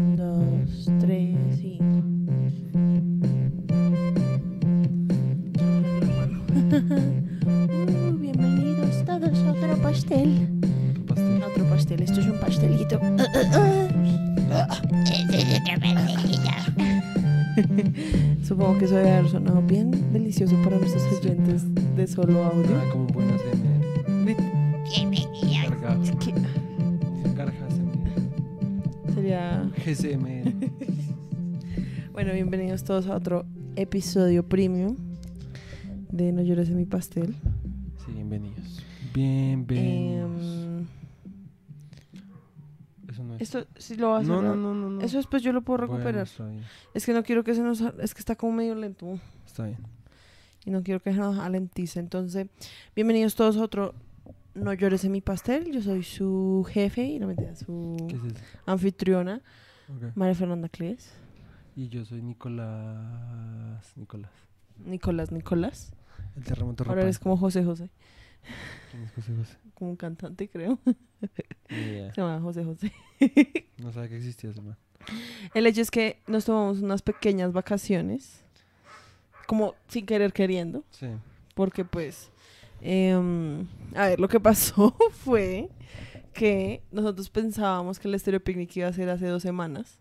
Un, dos, tres y. Uh, bienvenidos todos a otro pastel. Pastel. A Otro pastel, esto es un pastelito. Supongo que eso debe haber sonado bien delicioso para nuestros oyentes de solo audio. Ah, como buena Bueno, bienvenidos todos a otro episodio premium de No llores en mi pastel. Sí, bienvenidos. Bienvenidos. Em, Eso no es. esto sí lo va a no, no, no, no, no. Eso después yo lo puedo recuperar. Es que no quiero que se nos... Es que está como medio lento. Está bien. Y no quiero que se nos alentice. Entonces, bienvenidos todos a otro No llores en mi pastel. Yo soy su jefe y no me su anfitriona, María Fernanda Cles. Y yo soy Nicolás. Nicolás. Nicolás Nicolás. El terremoto Ahora eres como José José. ¿Quién es José José? Como un cantante, creo. Se llama José José. No sabía que existía ese man. El hecho es que nos tomamos unas pequeñas vacaciones, como sin querer queriendo, Sí. porque pues, em, a ver, lo que pasó fue que nosotros pensábamos que el Estéreo Picnic iba a ser hace dos semanas,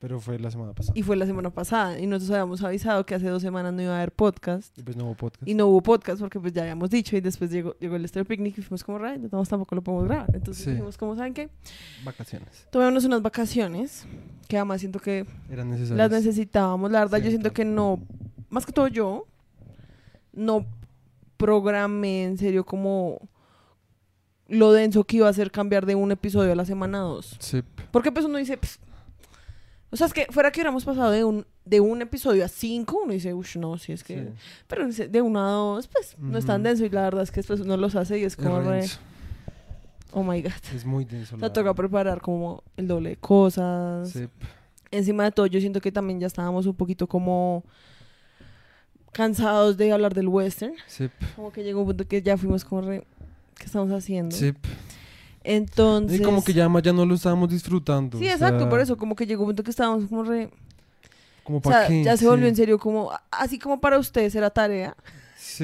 Pero fue la semana pasada. y fue la semana pasada, y nosotros habíamos avisado que hace dos semanas no iba a haber podcast, Y pues no hubo podcast. y no hubo podcast porque pues ya habíamos dicho, y después llegó, llegó el Estéreo Picnic y fuimos como, "Ray, no, tampoco lo podemos grabar, entonces Sí. dijimos, como saben qué? Vacaciones. Tomémonos unas vacaciones, que además siento que Eran necesarias. las necesitábamos. La verdad, yo siento que no, más que todo yo, no programé en serio como lo denso que iba a ser cambiar de un episodio a la semana dos. Sí. Porque pues uno dice, "Pss". o sea, es que fuera que hubiéramos pasado de un, de un episodio a cinco, uno dice, uff, no, si es que... sí. Pero de uno a dos, pues no es tan denso y la verdad es que después uno los hace y es como re, oh my god. Es muy denso. O sea, toca preparar como el doble de cosas. Sí. encima de todo, yo siento que también ya estábamos un poquito como cansados de hablar del western. Sí. Como que llegó un punto que ya fuimos como re... ¿Qué estamos haciendo? Sí. Entonces... Y como que ya, ma- ya no lo estábamos disfrutando. Sí, o exacto, sea, por eso. Como que llegó un punto que estábamos como re... Como O para sea, qué. ya se Sí, volvió en serio como... Así como para ustedes era tarea,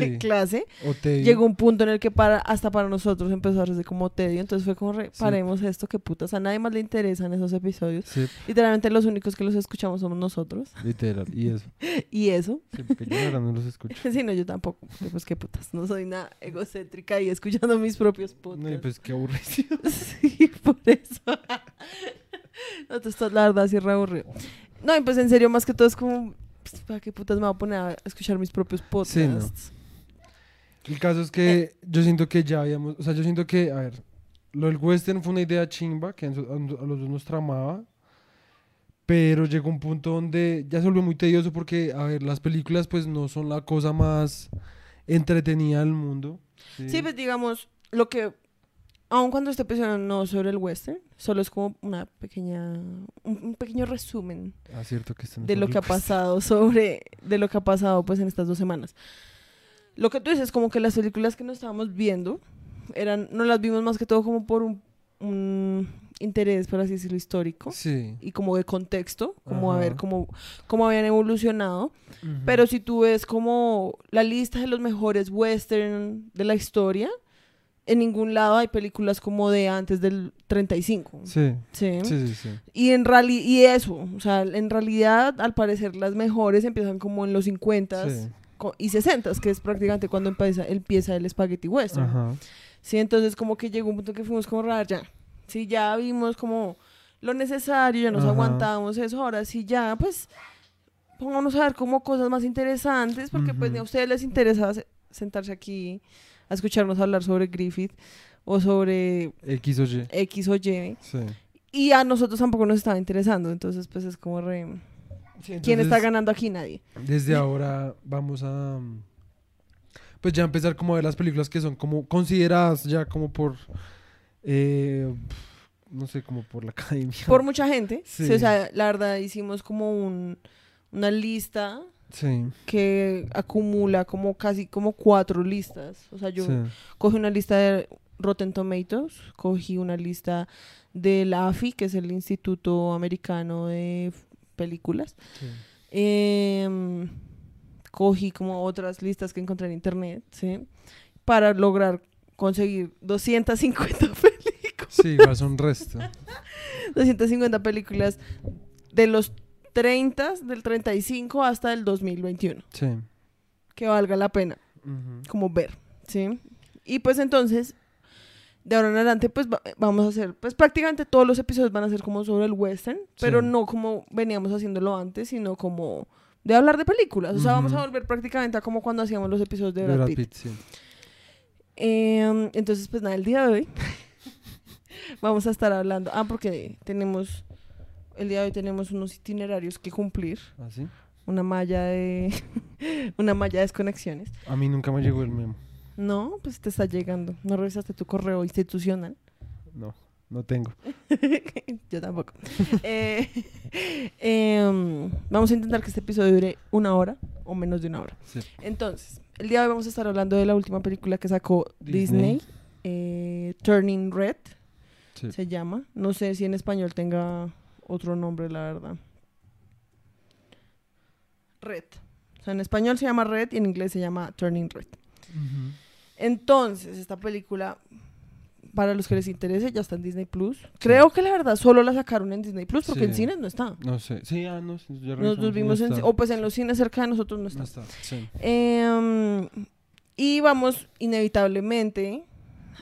Sí. clase, te llegó un punto en el que para hasta para nosotros empezó a hacerse como tedio. Entonces fue como re... Sí. Paremos esto, que putas. A nadie más le interesan esos episodios. Sí, Literalmente los únicos que los escuchamos somos nosotros. literal. Y eso. Y eso... Sí, porque yo ahora no los escucho. Sí, no, yo tampoco. Pues qué putas. No soy nada egocéntrica y escuchando mis propios No, podcasts. pues qué aburrido. Sí, por eso. no, tú estás, la verdad, sí, re aburrido. No, y pues en serio, más que todo es como. pues, ¿Para qué putas me voy a poner a escuchar mis propios podcasts? Sí, no. El caso es que yo siento que ya habíamos. O sea, yo siento que, a ver, lo del western fue una idea chimba que a los dos nos tramaba. Pero llegó un punto donde ya se volvió muy tedioso porque, a ver, las películas pues no son la cosa más entretenida del mundo. Sí, pues digamos, lo que. Aun cuando este episodio no sobre el western, solo es como una pequeña. Un, un pequeño resumen Ah, cierto que de lo que ha pasado sobre. De lo que ha pasado, pues, en estas dos semanas. Lo que tú dices, como que las películas que nos estábamos viendo eran. No las vimos más que todo como por un, un interés, por así decirlo, histórico. Sí. y como de contexto, como a ver cómo, cómo habían evolucionado. Ujú. Pero si tú ves como la lista de los mejores western de la historia, en ningún lado hay películas como de antes del 35. Sí. ¿sí? Sí, sí, sí. Y en y eso, o sea, en realidad al parecer las mejores empiezan como en los 50 Sí. Y 60 que es prácticamente cuando empieza, empieza el spaghetti western. Ajá. Sí, entonces como que llegó un punto que fuimos como raro, ya. Sí, ya vimos como lo necesario, ya nos Ajá. aguantamos eso, ahora sí ya, pues pongámonos a ver como cosas más interesantes, porque pues ni a ustedes les interesa se- sentarse aquí a escucharnos hablar sobre Griffith o sobre X o Y. X o Y, Sí. y a nosotros tampoco nos estaba interesando, entonces pues es como re... Sí, ¿Quién está ganando aquí? Nadie. Desde ahora vamos a. mm, Pues ya empezar como a ver las películas que son como consideradas ya como por. eh, no sé, como por la academia. Por mucha gente, Sí. sí, o sea, la verdad hicimos como un, una lista Sí. que acumula como casi como cuatro listas. O sea, yo cogí una lista de Rotten Tomatoes, cogí una lista del AFI, que es el Instituto Americano de Películas. Sí. Em, cogí como otras listas que encontré en internet, ¿sí? Para lograr conseguir 250 películas. Sí, igual son resto. 250 películas de los 30, del 35 hasta el 2021. Sí. Que valga la pena como ver, ¿sí? Y pues entonces, de ahora en adelante, pues va- vamos a hacer, pues prácticamente todos los episodios van a ser como sobre el western, pero Sí. no como veníamos haciéndolo antes, sino como de hablar de películas. O sea, vamos a volver prácticamente a como cuando hacíamos los episodios de De Brad, Brad Pitt. Pitt, sí. Em, entonces, pues nada, el día de hoy vamos a estar hablando. Ah, porque tenemos. El día de hoy tenemos unos itinerarios que cumplir. ¿Así? Una malla de. una malla de desconexiones. A mí nunca me llegó el memo. No, pues te está llegando. No revisaste tu correo institucional. No, no tengo. Yo tampoco. Eh, em, vamos a intentar que este episodio dure una hora o menos de una hora. Sí. Entonces, el día de hoy vamos a estar hablando de la última película que sacó Disney, Disney. eh, Turning Red, Sí. se llama. No sé si en español tenga otro nombre, la verdad. Red. O sea, en español se llama Red y en inglés se llama Turning Red. Ujú. Entonces, esta película, para los que les interese, ya está en Disney Plus. Creo que la verdad solo la sacaron en Disney Plus porque Sí. en cines no está. No sé. Sí, ah, no. sí, ya Nosotros revisamos, vimos no en, está. o pues en los cines cerca de nosotros no está. No está. Sí. Em, y vamos inevitablemente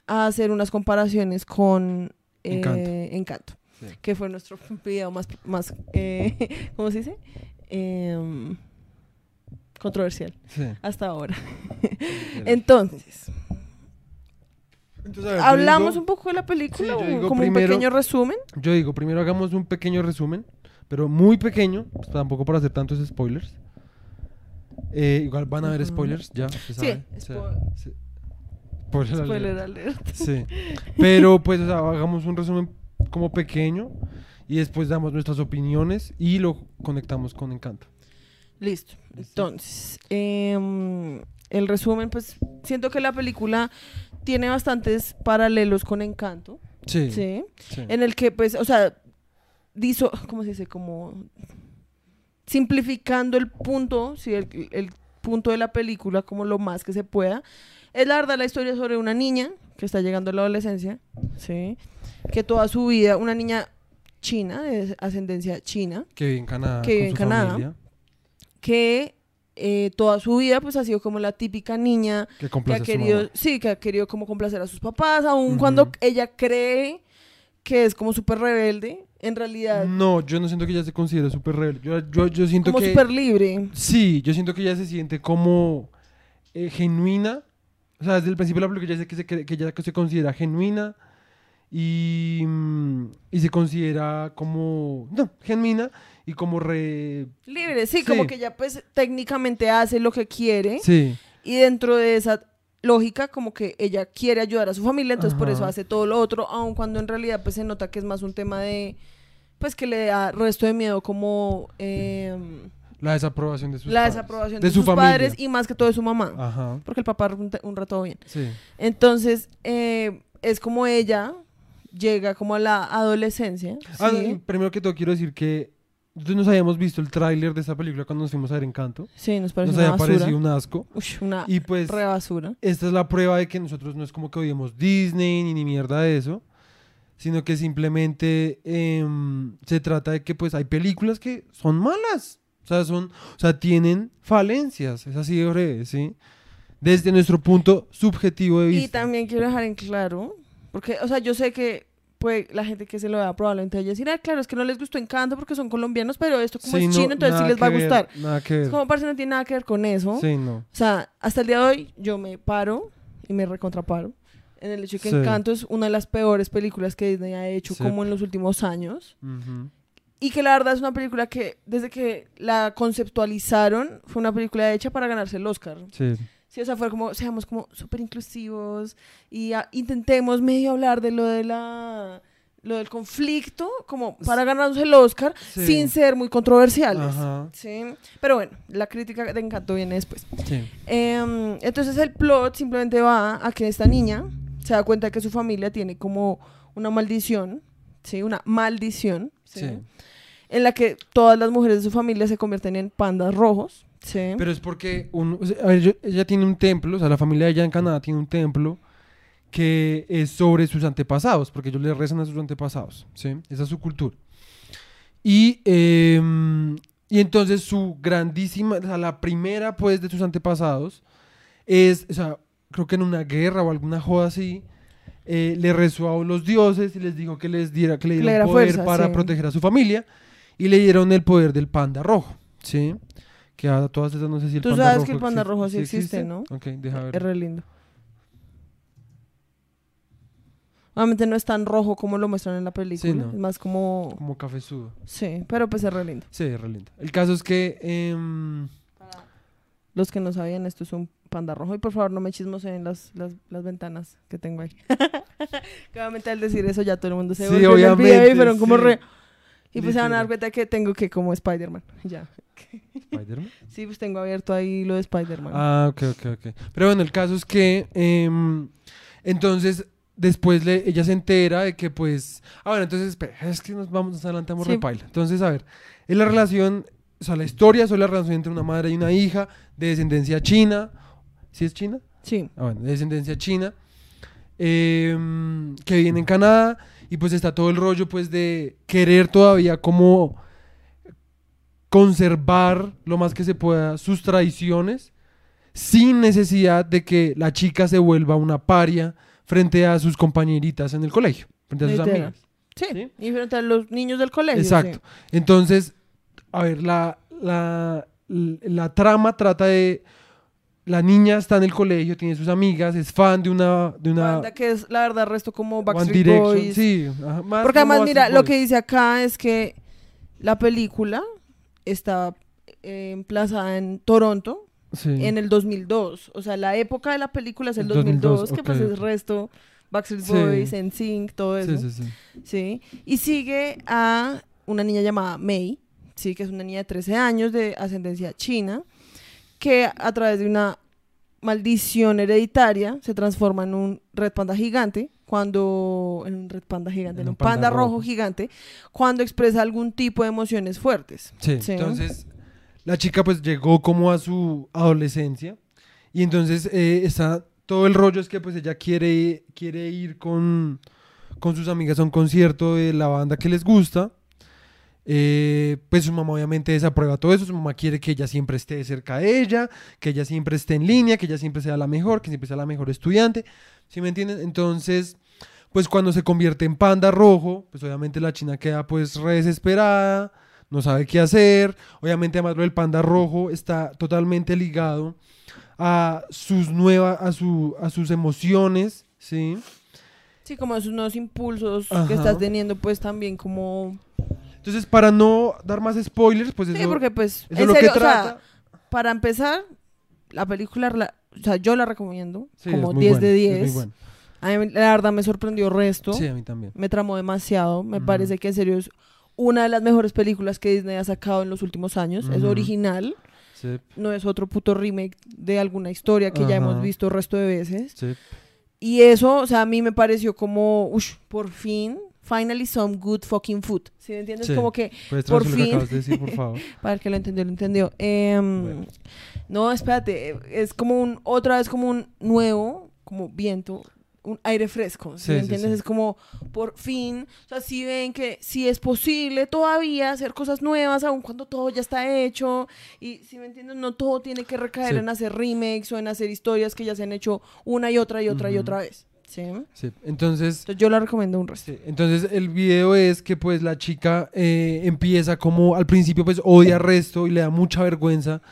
a hacer unas comparaciones con eh, Encanto. Encanto, Sí. que fue nuestro video más, más eh, ¿cómo se dice? Em, controversial Sí. hasta ahora. Entonces, ver, hablamos digo- un poco de la película, Sí, como un pequeño resumen. Yo digo, primero hagamos un pequeño resumen, pero muy pequeño, pues, tampoco para hacer tantos spoilers. Eh, igual van a haber spoilers, ya, se sabe. O sea, spo- sí. Spoiler alert. Spoiler alert. Sí. Pero pues o sea, hagamos un resumen como pequeño y después damos nuestras opiniones y lo conectamos con Encanto. Listo. Entonces, em, el resumen, pues siento que la película tiene bastantes paralelos con Encanto, Sí. ¿sí? sí. En el que, pues, o sea, diso, ¿cómo se dice? Como simplificando el punto, sí, el, el punto de la película como lo más que se pueda. Es la verdad la historia sobre una niña que está llegando a la adolescencia, ¿sí? Que toda su vida, una niña china, de ascendencia china, Que vive en Canadá. Que vive con en su Canadá. familia, que eh, toda su vida pues ha sido como la típica niña que que ha querido, sí, que ha querido como complacer a sus papás, aun cuando ella cree que es como súper rebelde, en realidad No, yo no siento que ella se considere súper rebelde. Yo, yo, yo siento como que... súper libre. Sí, yo siento que ella se siente como eh, genuina. O sea, desde el principio de la película ya sé que, se, cree- que ella se considera genuina y, mm, y se considera como... No, genuina y como re... Libre, sí, como que ella pues técnicamente hace lo que quiere Sí, y dentro de esa lógica como que ella quiere ayudar a su familia, entonces por eso hace todo lo otro, aun cuando en realidad pues se nota que es más un tema de pues que le da resto de miedo como em, la desaprobación de sus la padres. desaprobación de, de, su sus padres y más que todo de su mamá. Ajá, Porque el papá un, un rato bien. sí. Entonces, eh, es como ella llega como a la adolescencia. Ah, primero que todo quiero decir que nosotros nos habíamos visto el tráiler de esta película cuando nos fuimos a ver Encanto. Sí, nos parece Nos una había basura. parecido un asco. Ush, una Y pues... re basura. esta es la prueba de que nosotros no es como que odiemos Disney ni, ni mierda de eso, sino que simplemente em, se trata de que pues hay películas que son malas, o sea, son, o sea, tienen falencias, es así de breve, ¿sí? Desde nuestro punto subjetivo de Y vista. también quiero dejar en claro, porque, o sea, yo sé que pues, la gente que se lo vea probablemente vaya a decir, ah, claro, es que no les gustó Encanto porque son colombianos, pero esto como Sí, es no, chino, entonces sí les va a que ver, gustar. Nada que ver. Es como parece no tiene nada que ver con eso. Sí, no. O sea, hasta el día de hoy yo me paro y me recontraparo en el hecho de que Sí. Encanto es una de las peores películas que Disney ha hecho como en los últimos años. Ujú. Y que la verdad es una película que desde que la conceptualizaron fue una película hecha para ganarse el Oscar. Sí. Sí, o sea, fue como, seamos como súper inclusivos y ah, intentemos medio hablar de lo de la lo del conflicto como para ganarnos el Oscar Sí. sin ser muy controversiales. Ajá. Sí, pero bueno, la crítica de Encanto viene después. Sí. Em, entonces el plot simplemente va a que esta niña se da cuenta que su familia tiene como una maldición ¿sí? Una maldición. Sí. En la que todas las mujeres de su familia se convierten en pandas rojos, ¿sí? Pero es porque un- o sea, a ver, yo- ella tiene un templo, o sea, la familia de ella en Canadá tiene un templo que es sobre sus antepasados, porque ellos le rezan a sus antepasados, ¿sí? Esa es su cultura. Y, em, y entonces su grandísima, o sea, la primera pues de sus antepasados es, o sea, creo que en una guerra o alguna joda así, eh, le rezó a los dioses y les dijo que les diera, que le dieran diera poder fuerza, para sí. proteger a su familia y le dieron el poder del panda rojo, ¿sí? Que a todas esas no sé si el Tú panda sabes rojo que el panda rojo sí existe, ¿no? Ok, deja ver. Es re lindo. Obviamente no es tan rojo como lo muestran en la película. no. Es más como... Como cafezudo. Sí, pero pues es re lindo. Sí, es re lindo. El caso es que... em, Los que no sabían, esto es un panda rojo. Y por favor, no me chismoseen las, las, las ventanas que tengo ahí. Que Obviamente al decir eso ya todo el mundo se Sí, volvió en el video y obviamente, fueron como sí. re... Y pues se van a dar Literal. cuenta que tengo que como Spider-Man. Ya. ¿Spider-Man? Sí, pues tengo abierto ahí lo de Spider-Man. Ah, ok, ok, ok. Pero bueno, el caso es que... em, entonces, después le, ella se entera de que pues... Ah, bueno, entonces, espera, es que nos vamos, nos adelantamos Sí. repaila. Entonces, a ver, es la relación... O sea, la historia es la relación entre una madre y una hija de descendencia china. ¿Sí es china? Sí. ah, bueno, de descendencia china, em, que viene en Canadá y pues está todo el rollo pues de querer todavía como conservar lo más que se pueda sus tradiciones sin necesidad de que la chica se vuelva una paria frente a sus compañeritas en el colegio, frente a sus Literal. amigas. Sí. ¿Sí? Y frente a los niños del colegio. Exacto. Entonces, a ver, la, la, la trama trata de... La niña está en el colegio, tiene sus amigas, es fan de una... De una Banda que es, la verdad, resto como Backstreet Direction, Boys. sí. ajá, más Porque además, mira, lo que dice acá es que la película está eh, emplazada en Toronto Sí. en el 2002. O sea, la época de la película es el El 2002, 2002, que pues es resto Backstreet Sí. Boys, NSYNC, todo eso. Sí, sí, sí. ¿sí? Y sigue a una niña llamada Mei, ¿sí? Que es una niña de 13 años de ascendencia china, que a través de una maldición hereditaria se transforma en un red panda gigante cuando en un red panda gigante, en un panda, rojo. gigante, cuando expresa algún tipo de emociones fuertes. Sí, Sí. entonces la chica pues llegó como a su adolescencia y entonces eh, está todo el rollo es que pues ella quiere, quiere ir con, con sus amigas a un concierto de la banda que les gusta. Eh, pues su mamá obviamente desaprueba todo eso, su mamá quiere que ella siempre esté cerca de ella, que ella siempre esté en línea, que ella siempre sea la mejor, que siempre sea la mejor estudiante, ¿sí me entienden? Entonces, pues cuando se convierte en panda rojo, pues obviamente la china queda pues re desesperada, no sabe qué hacer. Obviamente, además, lo del panda rojo está totalmente ligado a sus nuevas, a, su, a sus emociones, ¿sí? Sí, como esos nuevos impulsos Ajá. que estás teniendo, pues también como... Entonces, para no dar más spoilers, pues Sí, eso, porque pues, eso en lo serio, que o sea, trata. para empezar, la película, la- o sea, yo la recomiendo Sí, como muy 10 buena, de es 10. muy buena. A mí, la verdad me sorprendió resto. Sí, a mí también. Me tramó demasiado. Me parece que en serio es una de las mejores películas que Disney ha sacado en los últimos años. Es original. Sí, No es otro puto remake de alguna historia que ya hemos visto resto de veces. sí. Y eso, o sea, a mí me pareció como, uff, por fin, finally some good fucking food. ¿Sí me entiendes? Sí. Como que, Puedes Por traducir lo que fin. acabas de decir, por favor. para el que lo entendió, lo entendió. Em, Bueno. No, espérate, es como un, otra vez como un nuevo, como viento, un aire fresco, ¿sí Sí, me entiendes? sí. Es como, por fin, o sea, si ven que sí es posible todavía hacer cosas nuevas, aun cuando todo ya está hecho, y si me entiendes, no todo tiene que recaer en hacer remakes o en hacer historias que ya se han hecho una y otra y otra y otra vez, ¿sí? Sí. Entonces, Entonces yo la recomiendo un resto. Sí, entonces el video es que pues la chica eh, empieza como al principio pues odia Resto y le da mucha vergüenza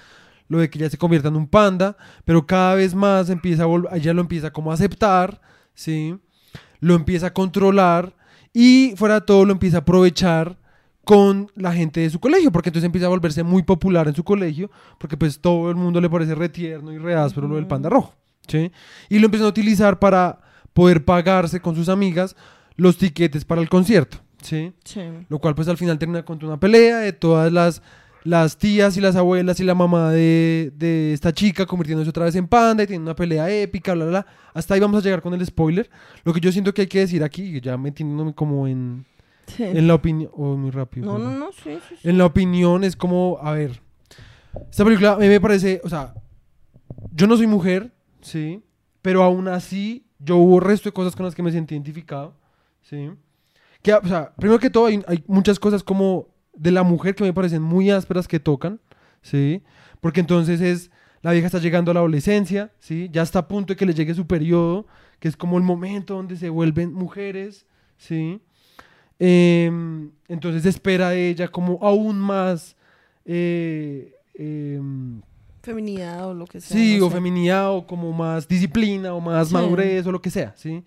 lo de que ella se convierta en un panda, pero cada vez más empieza a vol- ella lo empieza como a aceptar, ¿sí? Lo empieza a controlar y fuera de todo lo empieza a aprovechar con la gente de su colegio, porque entonces empieza a volverse muy popular en su colegio, porque pues todo el mundo le parece retierno y re áspero lo del panda rojo, ¿sí? Y lo empiezan a utilizar para poder pagarse con sus amigas los tiquetes para el concierto, ¿sí? Sí. Lo cual pues al final termina con una pelea de todas las, las tías y las abuelas y la mamá de, de esta chica convirtiéndose otra vez en panda y tiene una pelea épica, bla, bla, bla. Hasta ahí vamos a llegar con el spoiler. Lo que yo siento que hay que decir aquí, ya metiéndome como en, Sí. En la opinión... Oh, muy rápido. No, no, no, sí, sí, sí. En la opinión es como, a ver, esta película a mí me parece, o sea, yo no soy mujer, sí, pero aún así yo hubo resto de cosas con las que me sentí identificado, sí. Que, o sea, primero que todo hay, hay muchas cosas como de la mujer que me parecen muy ásperas que tocan, sí, porque entonces es, la vieja está llegando a la adolescencia, sí, ya está a punto de que le llegue su periodo, que es como el momento donde se vuelven mujeres, sí. Em, entonces espera de ella como aún más eh, em, Feminidad o lo que sea. sí no o feminidad o como más disciplina o más Sí. madurez o lo que sea sí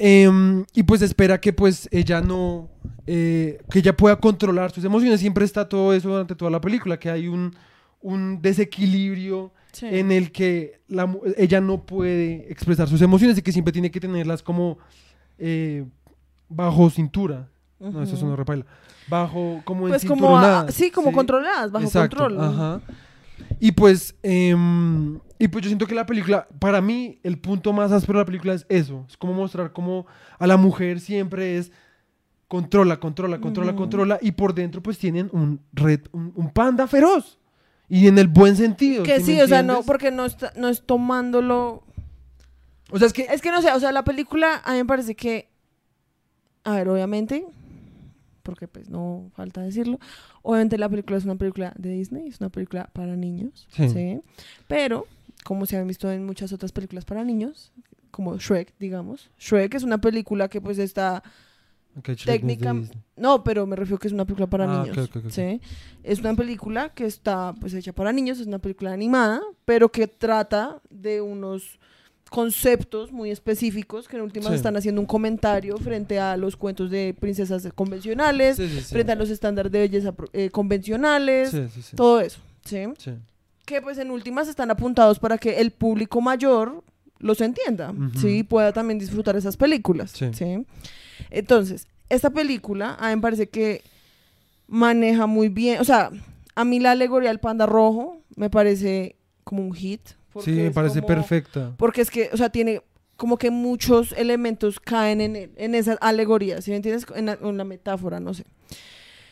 Em, y pues espera que pues ella no eh, que ella pueda controlar sus emociones siempre está todo eso durante toda la película que hay un un desequilibrio Sí. en el que la ella no puede expresar sus emociones y que siempre tiene que tenerlas como eh, bajo cintura. No, eso es una repaila. Bajo, como Pues como, a- sí, como controladas, bajo Exacto, control. Ajá. Y pues, em, y pues yo siento que la película, para mí, el punto más áspero de la película es eso. Es como mostrar cómo a la mujer siempre es controla, controla, controla, controla. Y por dentro pues tienen un, red, un, un panda feroz. Y en el buen sentido. Que ¿sí o sea, no, porque no, está, no es tomándolo. O sea, es que... Es que no sé, o sea, la película a mí me parece que. A ver, obviamente. Porque pues no falta decirlo. Obviamente la película es una película de Disney, es una película para niños. Sí. Sí. Pero, como se han visto en muchas otras películas para niños, como Shrek, digamos. Shrek es una película que pues está Ok, Shrek no es de técnica-. No, pero me refiero que es una película para Ah, niños. ok, ok, ok. ¿sí? Es una película que está pues hecha para niños, es una película animada, pero que trata de unos conceptos muy específicos que en últimas Sí. están haciendo un comentario frente a los cuentos de princesas convencionales, Sí, sí, sí. frente a los estándares de belleza eh, convencionales, todo eso, ¿sí? Que pues en últimas están apuntados para que el público mayor los entienda, Ujú. ¿sí? Pueda también disfrutar esas películas, Sí. ¿sí? Entonces, esta película a mí me parece que maneja muy bien, o sea, a mí la alegoría del panda rojo me parece como un hit. Porque Sí, me parece como- perfecta. Porque es que, o sea, tiene como que muchos elementos caen en, en esa alegoría, ¿sí me entiendes? En la, en la metáfora, no sé.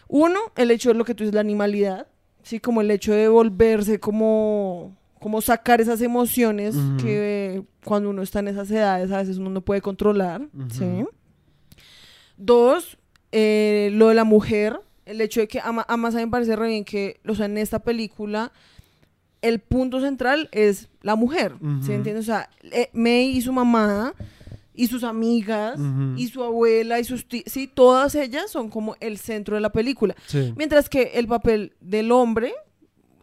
Uno, el hecho de lo que tú dices, la animalidad, ¿sí? Como el hecho de volverse como, como sacar esas emociones que cuando uno está en esas edades a veces uno no puede controlar, ¿sí? Dos, eh, lo de la mujer, el hecho de que, ama- además a mí me parece re bien que, o sea, en esta película, el punto central es la mujer, ¿sí Ujú. entiendes? O sea, eh, May y su mamá, y sus amigas, y su abuela, y sus tías, sí, todas ellas son como el centro de la película. Sí. Mientras que el papel del hombre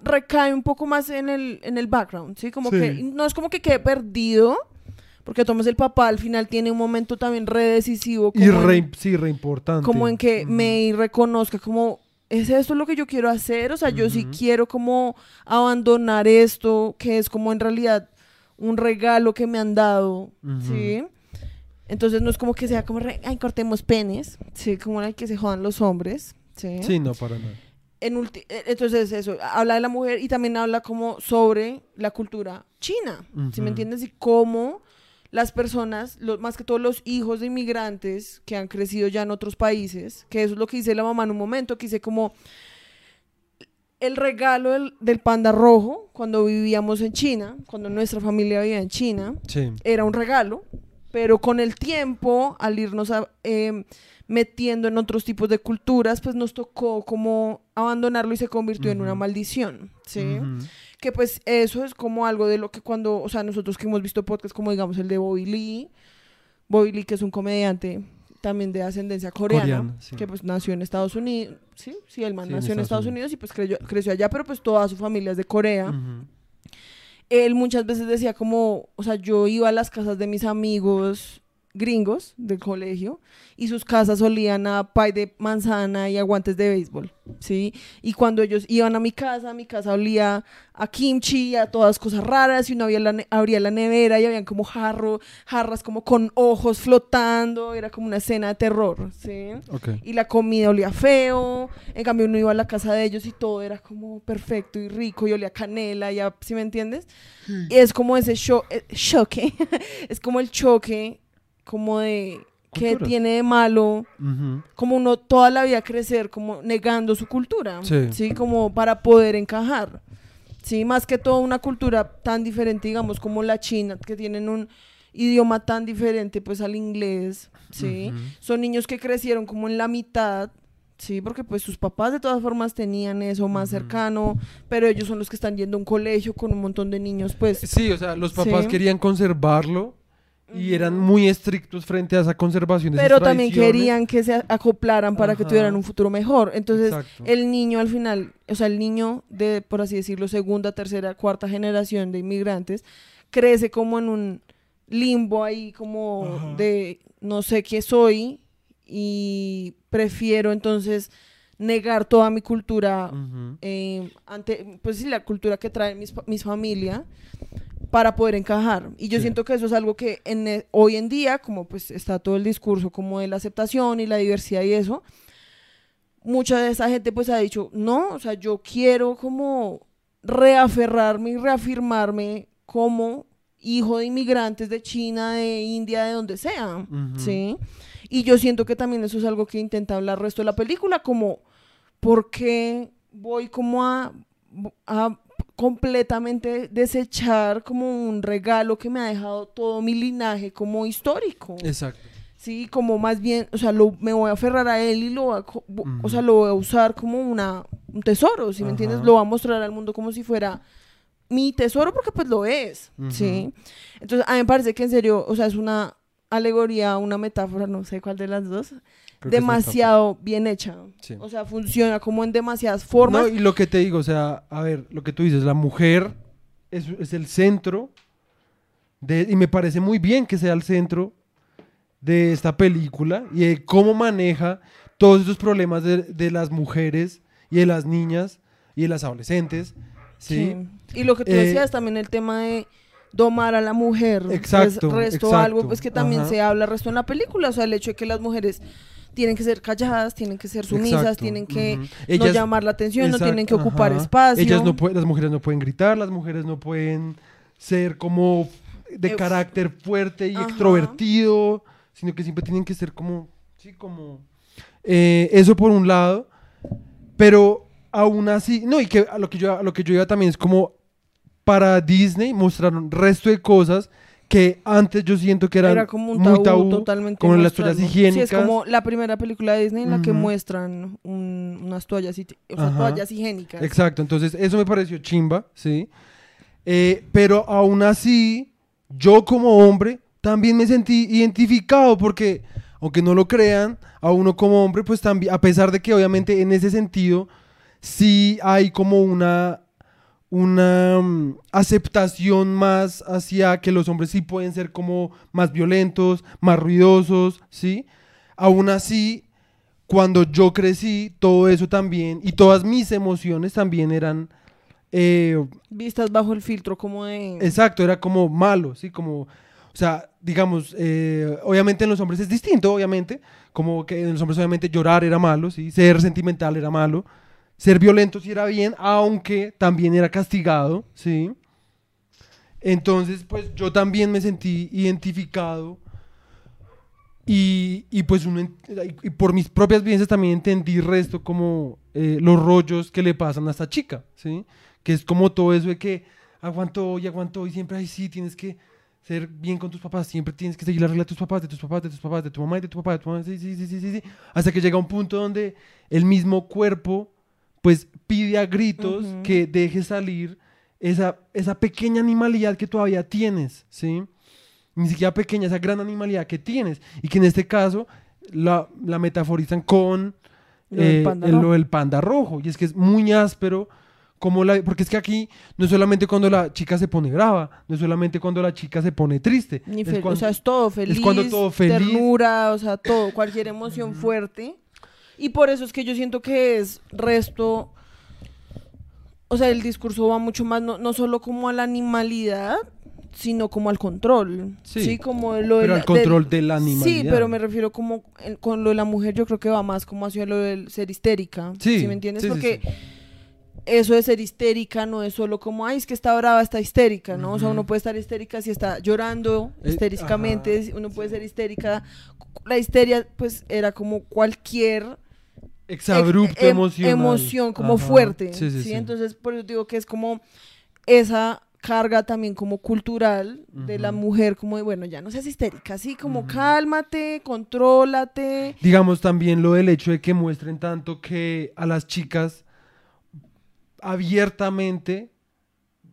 recae un poco más en el, en el background, ¿sí? Como Sí. que no es como que quede perdido, porque Thomas el papá al final tiene un momento también re decisivo. Y en- re, sí, re importante. como en que. May reconozca como es esto lo que yo quiero hacer, o sea, yo sí quiero como abandonar esto, que es como en realidad un regalo que me han dado. ¿sí? Entonces no es como que sea como, re- ay, cortemos penes, ¿sí? Como el que se jodan los hombres, ¿sí? Sí, no, para nada. En eh, entonces eso, habla de la mujer y también habla como sobre la cultura china, ¿sí Ujú. me entiendes? Y cómo las personas, lo- más que todos los hijos de inmigrantes que han crecido ya en otros países, que eso es lo que dice la mamá en un momento, que dice como el regalo del, del panda rojo cuando vivíamos en China, cuando nuestra familia vivía en China, Sí. era un regalo, pero con el tiempo, al irnos a, eh, metiendo en otros tipos de culturas, pues nos tocó como abandonarlo y se convirtió en una maldición, ¿sí? Que pues eso es como algo de lo que cuando, o sea, nosotros que hemos visto podcasts como digamos el de Bobby Lee, Bobby Lee que es un comediante también de ascendencia coreana, sí. que pues nació en Estados Unidos, sí, sí, el man Sí, nació en Estados Estados Unidos. Y pues creció, creció allá, pero pues toda su familia es de Corea. Él muchas veces decía como, o sea, yo iba a las casas de mis amigos gringos del colegio y sus casas olían a pie de manzana y a guantes de béisbol, ¿sí? Y cuando ellos iban a mi casa, mi casa olía a kimchi, a todas cosas raras y uno abría la, ne- abría la nevera y habían como jarro, jarras como con ojos flotando, era como una escena de terror, ¿sí? Ok. y la comida olía feo. En cambio, uno iba a la casa de ellos y todo era como perfecto y rico y olía a canela, ya, ¿sí me entiendes? Y es como ese cho- eh, choque, es como el choque, como de ¿Qué tiene de malo como uno toda la vida crecer como negando su cultura? Sí. Como para poder encajar. Sí, más que todo una cultura tan diferente, digamos, como la china, que tienen un idioma tan diferente pues al inglés, ¿sí? Son niños que crecieron como en la mitad, ¿sí? Porque pues sus papás de todas formas tenían eso más cercano, pero ellos son los que están yendo a un colegio con un montón de niños, pues... Sí, o sea, los papás Sí. querían conservarlo y eran muy estrictos frente a esa conservación Pero también querían que se acoplaran para que Ajá. tuvieran un futuro mejor. Entonces, Exacto. el niño al final, o sea, el niño de, por así decirlo, segunda, tercera, cuarta generación de inmigrantes, crece como en un limbo ahí, como Ajá. de no sé qué soy y prefiero entonces negar toda mi cultura Ujú. eh, ante, pues sí, la cultura que trae mis, mis familia para poder encajar. Y yo Sí. siento que eso es algo que en, e- hoy en día, como pues está todo el discurso como de la aceptación y la diversidad y eso, mucha de esa gente pues ha dicho, no, o sea, yo quiero como reaferrarme y reafirmarme como hijo de inmigrantes de China, de India, de donde sea. ¿sí? Y yo siento que también eso es algo que intenta hablar el resto de la película, como, ¿por qué voy como a, a completamente desechar como un regalo que me ha dejado todo mi linaje como histórico? Exacto. Sí, como más bien, o sea, lo, me voy a aferrar a él y lo voy a, o sea, lo voy a usar como una, un tesoro, si me entiendes? Lo voy a mostrar al mundo como si fuera mi tesoro, porque pues lo es, ¿sí? Entonces, a mí me parece que en serio, o sea, es una alegoría, una metáfora, no sé cuál de las dos, Creo demasiado bien hecha. Sí. O sea, funciona como en demasiadas formas. No, y lo que te digo, o sea, a ver, lo que tú dices, la mujer es, es el centro de, y me parece muy bien que sea el centro de esta película y de cómo maneja todos esos problemas de, de las mujeres y de las niñas y de las adolescentes, ¿sí? Sí. Y lo que tú Eh, decías también el tema de domar a la mujer. Exacto, Es resto exacto, algo pues que también ajá. se habla resto en la película. O sea, el hecho de que las mujeres tienen que ser calladas, tienen que ser sumisas, Exacto, tienen que no Ellas- llamar la atención, no tienen que ocupar ajá. espacio. Ellas no pueden, las mujeres no pueden gritar, las mujeres no pueden ser como de carácter fuerte y Ajá. extrovertido, sino que siempre tienen que ser como, sí, como eh, eso por un lado, pero aún así, no, y que a lo que yo, a lo que yo iba también es como para Disney mostraron resto de cosas que antes yo siento que eran Era como un muy tabú, tabú, totalmente. como las toallas Sí, higiénicas. es como la primera película de Disney en la que Ujú. muestran un- unas toallas, o sea, toallas higiénicas. Exacto, entonces eso me pareció chimba, ¿sí? Eh, pero aún así, yo como hombre también me sentí identificado porque, aunque no lo crean, a uno como hombre, pues también, a pesar de que obviamente en ese sentido sí hay como una, una mm, aceptación más hacia que los hombres sí pueden ser como más violentos, más ruidosos, ¿sí? Aún así, cuando yo crecí, todo eso también, y todas mis emociones también eran, eh, Vistas bajo el filtro como de... exacto, era como malo, ¿sí? Como, o sea, digamos, eh, obviamente en los hombres es distinto, obviamente, como que en los hombres obviamente llorar era malo, ¿sí? Ser sentimental era malo, ser violento sí era bien, aunque también era castigado, ¿sí? Entonces, pues yo también me sentí identificado y, y pues uno, y por mis propias vivencias también entendí resto como eh, los rollos que le pasan a esta chica, ¿sí? Que es como todo eso de que aguantó y aguantó y siempre, ay, sí, tienes que ser bien con tus papás, siempre tienes que seguir la regla de tus papás, de tus papás, de tus papás, de tu mamá y de tu papá, de tu mamá, sí, sí, sí, sí, sí, hasta que llega un punto donde el mismo cuerpo pues pide a gritos que dejes salir esa, esa pequeña animalidad que todavía tienes, ¿sí? Ni siquiera pequeña, esa gran animalidad que tienes y que en este caso la, la metaforizan con Lo del eh, panda el- rojo. lo del panda rojo. Y es que es muy áspero. Como la, porque es que aquí no es solamente cuando la chica se pone brava, no es solamente cuando la chica se pone triste. Ni es fel- cuando- o sea, es todo feliz, cuando todo feliz. ternura, o sea, todo, cualquier emoción fuerte. Y por eso es que yo siento que es resto, o sea, el discurso va mucho más, no, no solo como a la animalidad, sino como al control. Sí, Sí, como lo pero al control de la Sí, animalidad. pero me refiero como con lo de la mujer, yo creo que va más como hacia lo del ser histérica. Sí, ¿Sí me entiendes? sí, sí, Porque sí. eso de ser histérica no es solo como, ay, es que está brava, está histérica, ¿no? O sea, uno puede estar histérica si está llorando Eh, histéricamente, uno puede ser histérica. La histeria, pues, era como cualquier Exabrupto em- emocional. emoción como Ajá. fuerte. Sí, Sí. Entonces, por eso digo que es como esa carga también como cultural de la mujer, como de, bueno, ya no seas histérica, así como cálmate, contrólate. Digamos también lo del hecho de que muestren tanto que a las chicas abiertamente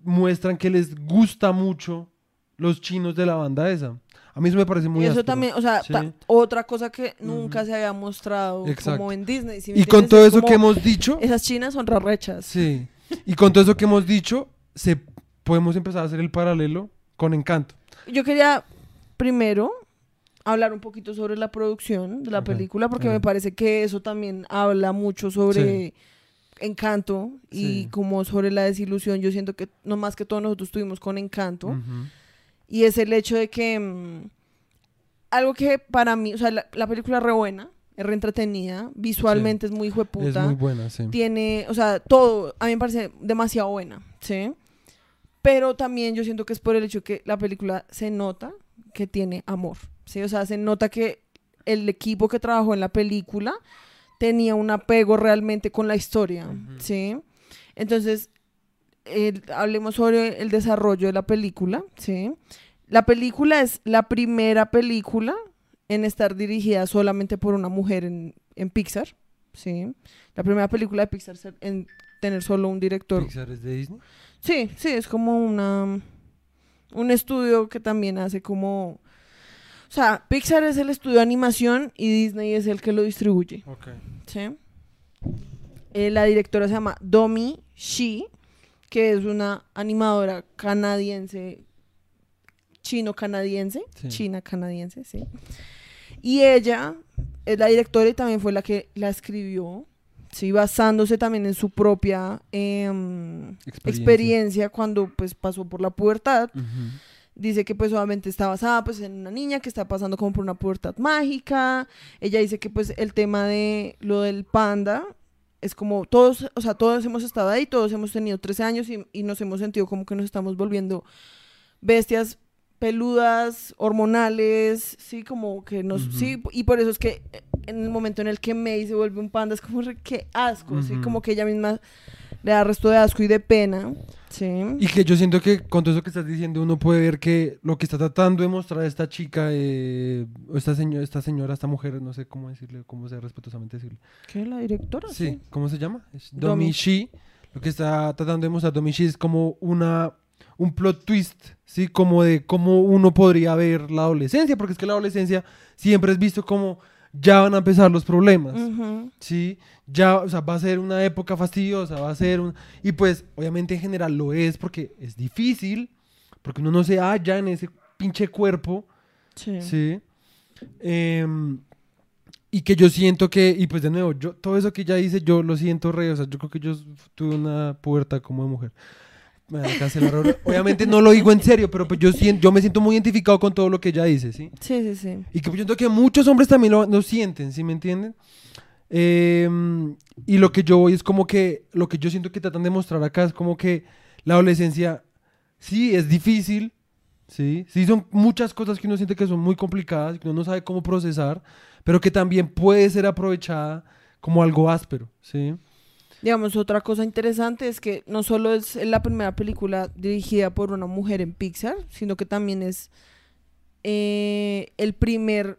muestran que les gusta mucho los chinos de la banda esa. A mí eso me parece muy y eso áspero. también, o sea, Sí. otra cosa que nunca se había mostrado Exacto. como en Disney. ¿sí me Y con todo Es eso que hemos dicho, Esas chinas son rarrechas. sí. Y con todo eso que hemos dicho, se podemos empezar a hacer el paralelo con Encanto. Yo quería primero hablar un poquito sobre la producción de la película, porque me parece que eso también habla mucho sobre Encanto y Sí. como sobre la desilusión. Yo siento que no más que todos nosotros tuvimos con Encanto. Ujú. Y es el hecho de que mm, algo que para mí, o sea, la, la película es re buena, es re entretenida, visualmente es muy Es jueputa. muy buena, sí. tiene, o sea, todo, a mí me parece demasiado buena, ¿sí? Pero también yo siento que es por el hecho que la película se nota que tiene amor, ¿sí? O sea, se nota que el equipo que trabajó en la película tenía un apego realmente con la historia. ¿sí? Entonces, el- hablemos sobre el desarrollo de la película, ¿sí? La película es la primera película en estar dirigida solamente por una mujer en, en Pixar, ¿sí? La primera película de Pixar en tener solo un director. Pixar es de Disney. Sí, sí, es como una un estudio que también hace como o sea, Pixar es el estudio de animación y Disney es el que lo distribuye, Ok. ¿sí? Eh, la directora se llama Domi Shi, que es una animadora canadiense, chino-canadiense, Sí. china-canadiense, sí. Y ella es la directora y también fue la que la escribió, sí, basándose también en su propia em, Experiencia. experiencia cuando pues pasó por la pubertad. Dice que pues obviamente está basada pues en una niña que está pasando como por una pubertad mágica. Ella dice que pues el tema de lo del panda es como todos, o sea, todos hemos estado ahí, todos hemos tenido 13 años y, y nos hemos sentido como que nos estamos volviendo bestias peludas, hormonales, sí, como que nos, sí, y por eso es que en el momento en el que May se vuelve un panda es como re- qué asco, sí, como que ella misma le da resto de asco y de pena, sí. Y que yo siento que con todo eso que estás diciendo uno puede ver que lo que está tratando de mostrar esta chica, eh, o esta, señora, esta señora, esta mujer, no sé cómo decirle, cómo sea respetuosamente decirle. ¿Qué la directora? Sí, ¿cómo se llama? Es Domi. Lo que está tratando de mostrar Domi Shi es como una un plot twist, ¿sí? Como de cómo uno podría ver la adolescencia, porque es que la adolescencia siempre es visto como ya van a empezar los problemas. Sí, ya, o sea, va a ser una época fastidiosa, va a ser un... Y pues, obviamente en general lo es porque es difícil, porque uno no se halla en ese pinche cuerpo, Sí. ¿sí? Em, y que yo siento que, y pues de nuevo, yo todo eso que ella dice, yo lo siento re, o sea, yo creo que yo tuve una pubertad como de mujer. Me van a cancelar ahora. Obviamente no lo digo en serio, pero pues yo, siento, yo me siento muy identificado con todo lo que ella dice, ¿sí? Sí, sí, sí. Y que yo siento que muchos hombres también lo, lo sienten, ¿sí me entienden? Em, y lo que yo voy es como que, lo que yo siento que tratan de mostrar acá es como que la adolescencia, sí, es difícil, sí, sí, son muchas cosas que uno siente que son muy complicadas, que uno no sabe cómo procesar, pero que también puede ser aprovechada como algo áspero, ¿sí? Digamos, otra cosa interesante es que no solo es la primera película dirigida por una mujer en Pixar, sino que también es eh, el primer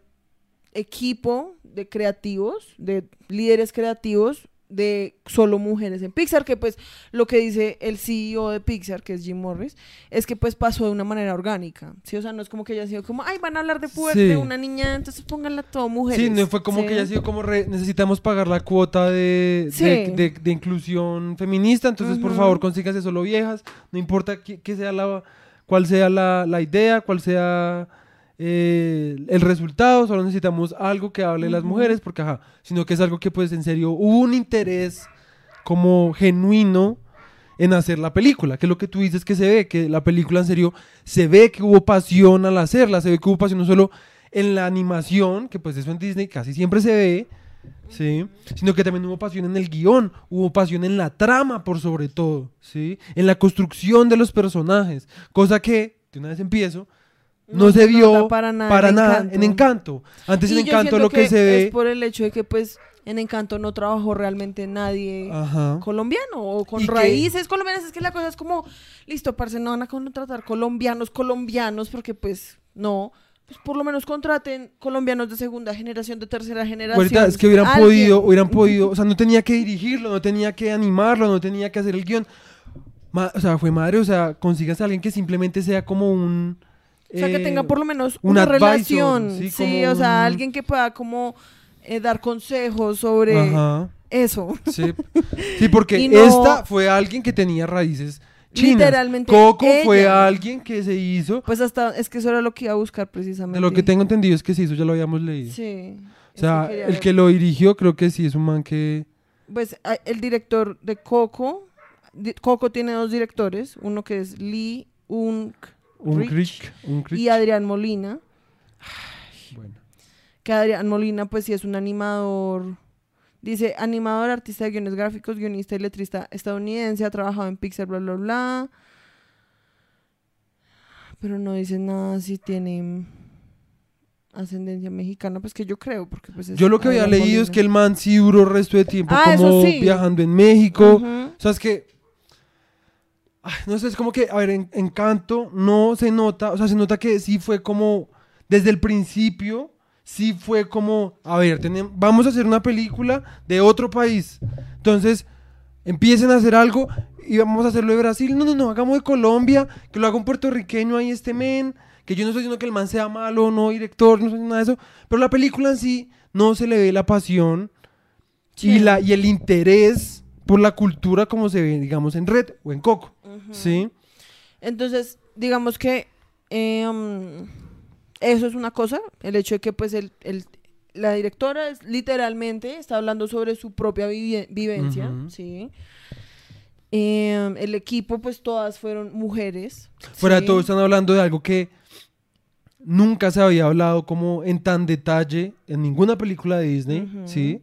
equipo de creativos, de líderes creativos de solo mujeres en Pixar, que pues lo que dice el CEO de Pixar, que es Jim Morris, es que pues pasó de una manera orgánica, ¿sí? O sea, no es como que haya sido como, ay, van a hablar de puerte, Sí. una niña, entonces pónganla todo mujeres. Sí, no fue como ¿sí? que haya sido como re- necesitamos pagar la cuota de, Sí. de, de- de inclusión feminista, entonces por favor consíganse solo viejas, no importa qué, qué sea la, cuál sea la, la idea, cuál sea eh, el resultado, solo necesitamos algo que hable de las mujeres, porque ajá, sino que es algo que pues en serio hubo un interés como genuino en hacer la película, que es lo que tú dices que se ve, que la película en serio se ve que hubo pasión al hacerla, se ve que hubo pasión no solo en la animación, que pues eso en Disney casi siempre se ve, ¿sí? Sino que también hubo pasión en el guion, hubo pasión en la trama por sobre todo, ¿sí? En la construcción de los personajes, cosa que, de una vez empiezo, no, se vio para nada nada, en en Encanto. Antes Y en Encanto lo que, se ve... Es por el hecho de que, pues, en Encanto no trabajó realmente nadie Ajá. colombiano o con raíces colombianas. Es que la cosa es como, listo, parce, no van a contratar colombianos, colombianos, porque, pues, no. Pues por lo menos contraten colombianos de segunda generación, de tercera generación. Ahorita es que hubieran alguien. podido, hubieran podido, o sea, no tenía que dirigirlo, no tenía que animarlo, no tenía que hacer el guion. Ma- o sea, fue madre, o sea, consíganse a alguien que simplemente sea como un... O sea, que eh, tenga por lo menos un una advisor, relación. sí, Sí, como o sea, alguien que pueda como eh, dar consejos sobre Ajá, eso. sí. Sí, porque no- esta fue alguien que tenía raíces chinas. Literalmente Coco fue alguien que se hizo, Pues hasta, es que eso era lo que iba a buscar precisamente. de lo que tengo entendido es que se hizo, ya lo habíamos leído. Sí. o sea, el ver. que lo dirigió creo que sí es un man que... Pues el director de Coco, Coco tiene dos directores, uno que es Lee Unk Un Rich crick, un crick. y Adrián Molina, Bueno. que Adrián Molina pues sí es un animador, dice animador, artista de guiones gráficos, guionista y letrista estadounidense, ha trabajado en Pixar, bla, bla, bla. Pero no dice nada si tiene ascendencia mexicana, pues que yo creo, porque pues es Yo lo que había leído es que el man sí duró el resto de tiempo Ah, como sí. viajando en México. Ujú. O sea, es que. Ay, no sé, es como que, a ver, en Encanto no se nota, o sea, se nota que sí fue como. Desde el principio, sí fue como, a ver, vamos a hacer una película de otro país. Entonces, empiecen a hacer algo y vamos a hacerlo de Brasil. No, no, no, hagamos de Colombia, que lo haga un puertorriqueño ahí, este men. Que yo no estoy diciendo que el man sea malo, no director, no estoy diciendo nada de eso. Pero la película en sí no se le ve la pasión y, la, y el interés por la cultura como se ve, digamos, en Red o en Coco. ¿Sí? Entonces, digamos que eh, um, eso es una cosa, el hecho de que pues el, el- la directora es, literalmente está hablando sobre su propia vivencia. ¿sí? Eh, el equipo pues todas fueron mujeres. Fuera de ¿sí? todo, están hablando de algo que nunca se había hablado como en tan detalle en ninguna película de Disney. Ujú. ¿Sí?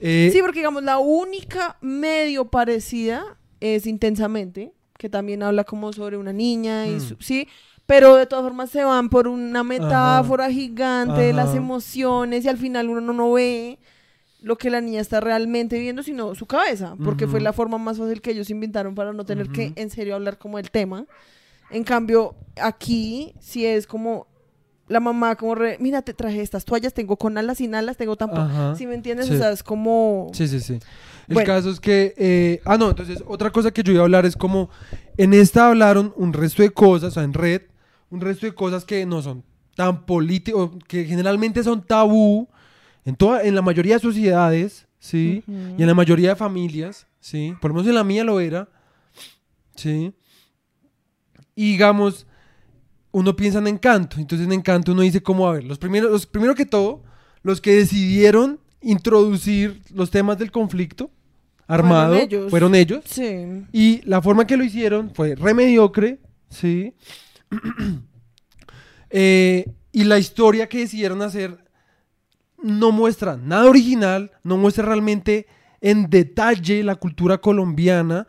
Eh, Sí, porque digamos, la única medio parecida es Intensamente, que también habla como sobre una niña y Mm. su- sí, pero de todas formas se van por una metáfora gigante de las emociones y al final uno no, no ve lo que la niña está realmente viendo, sino su cabeza, porque fue la forma más fácil que ellos inventaron para no tener que en serio hablar como del tema. En cambio, aquí sí es como la mamá como re, mira, te traje estas toallas, tengo con alas, sin alas, tengo tampoco. Si me entiendes? Sí. O sea, es como... Sí, sí, sí. El Bueno. caso es que. eh, ah, no, entonces, otra cosa que yo iba a hablar es como. En esta hablaron un resto de cosas, o sea, en red, un resto de cosas que no son tan políticos, que generalmente son tabú en, toda, en la mayoría de sociedades, ¿sí? Y en la mayoría de familias, ¿sí? Por lo menos en la mía lo era, ¿sí? Y digamos, uno piensa en Encanto, entonces en Encanto uno dice como, a ver, los primeros, los, primero que todo, los que decidieron introducir los temas del conflicto armado ellos. fueron ellos. Sí. Y la forma que lo hicieron fue re mediocre, ¿sí? Eh, y la historia que decidieron hacer no muestra nada original, no muestra realmente en detalle la cultura colombiana,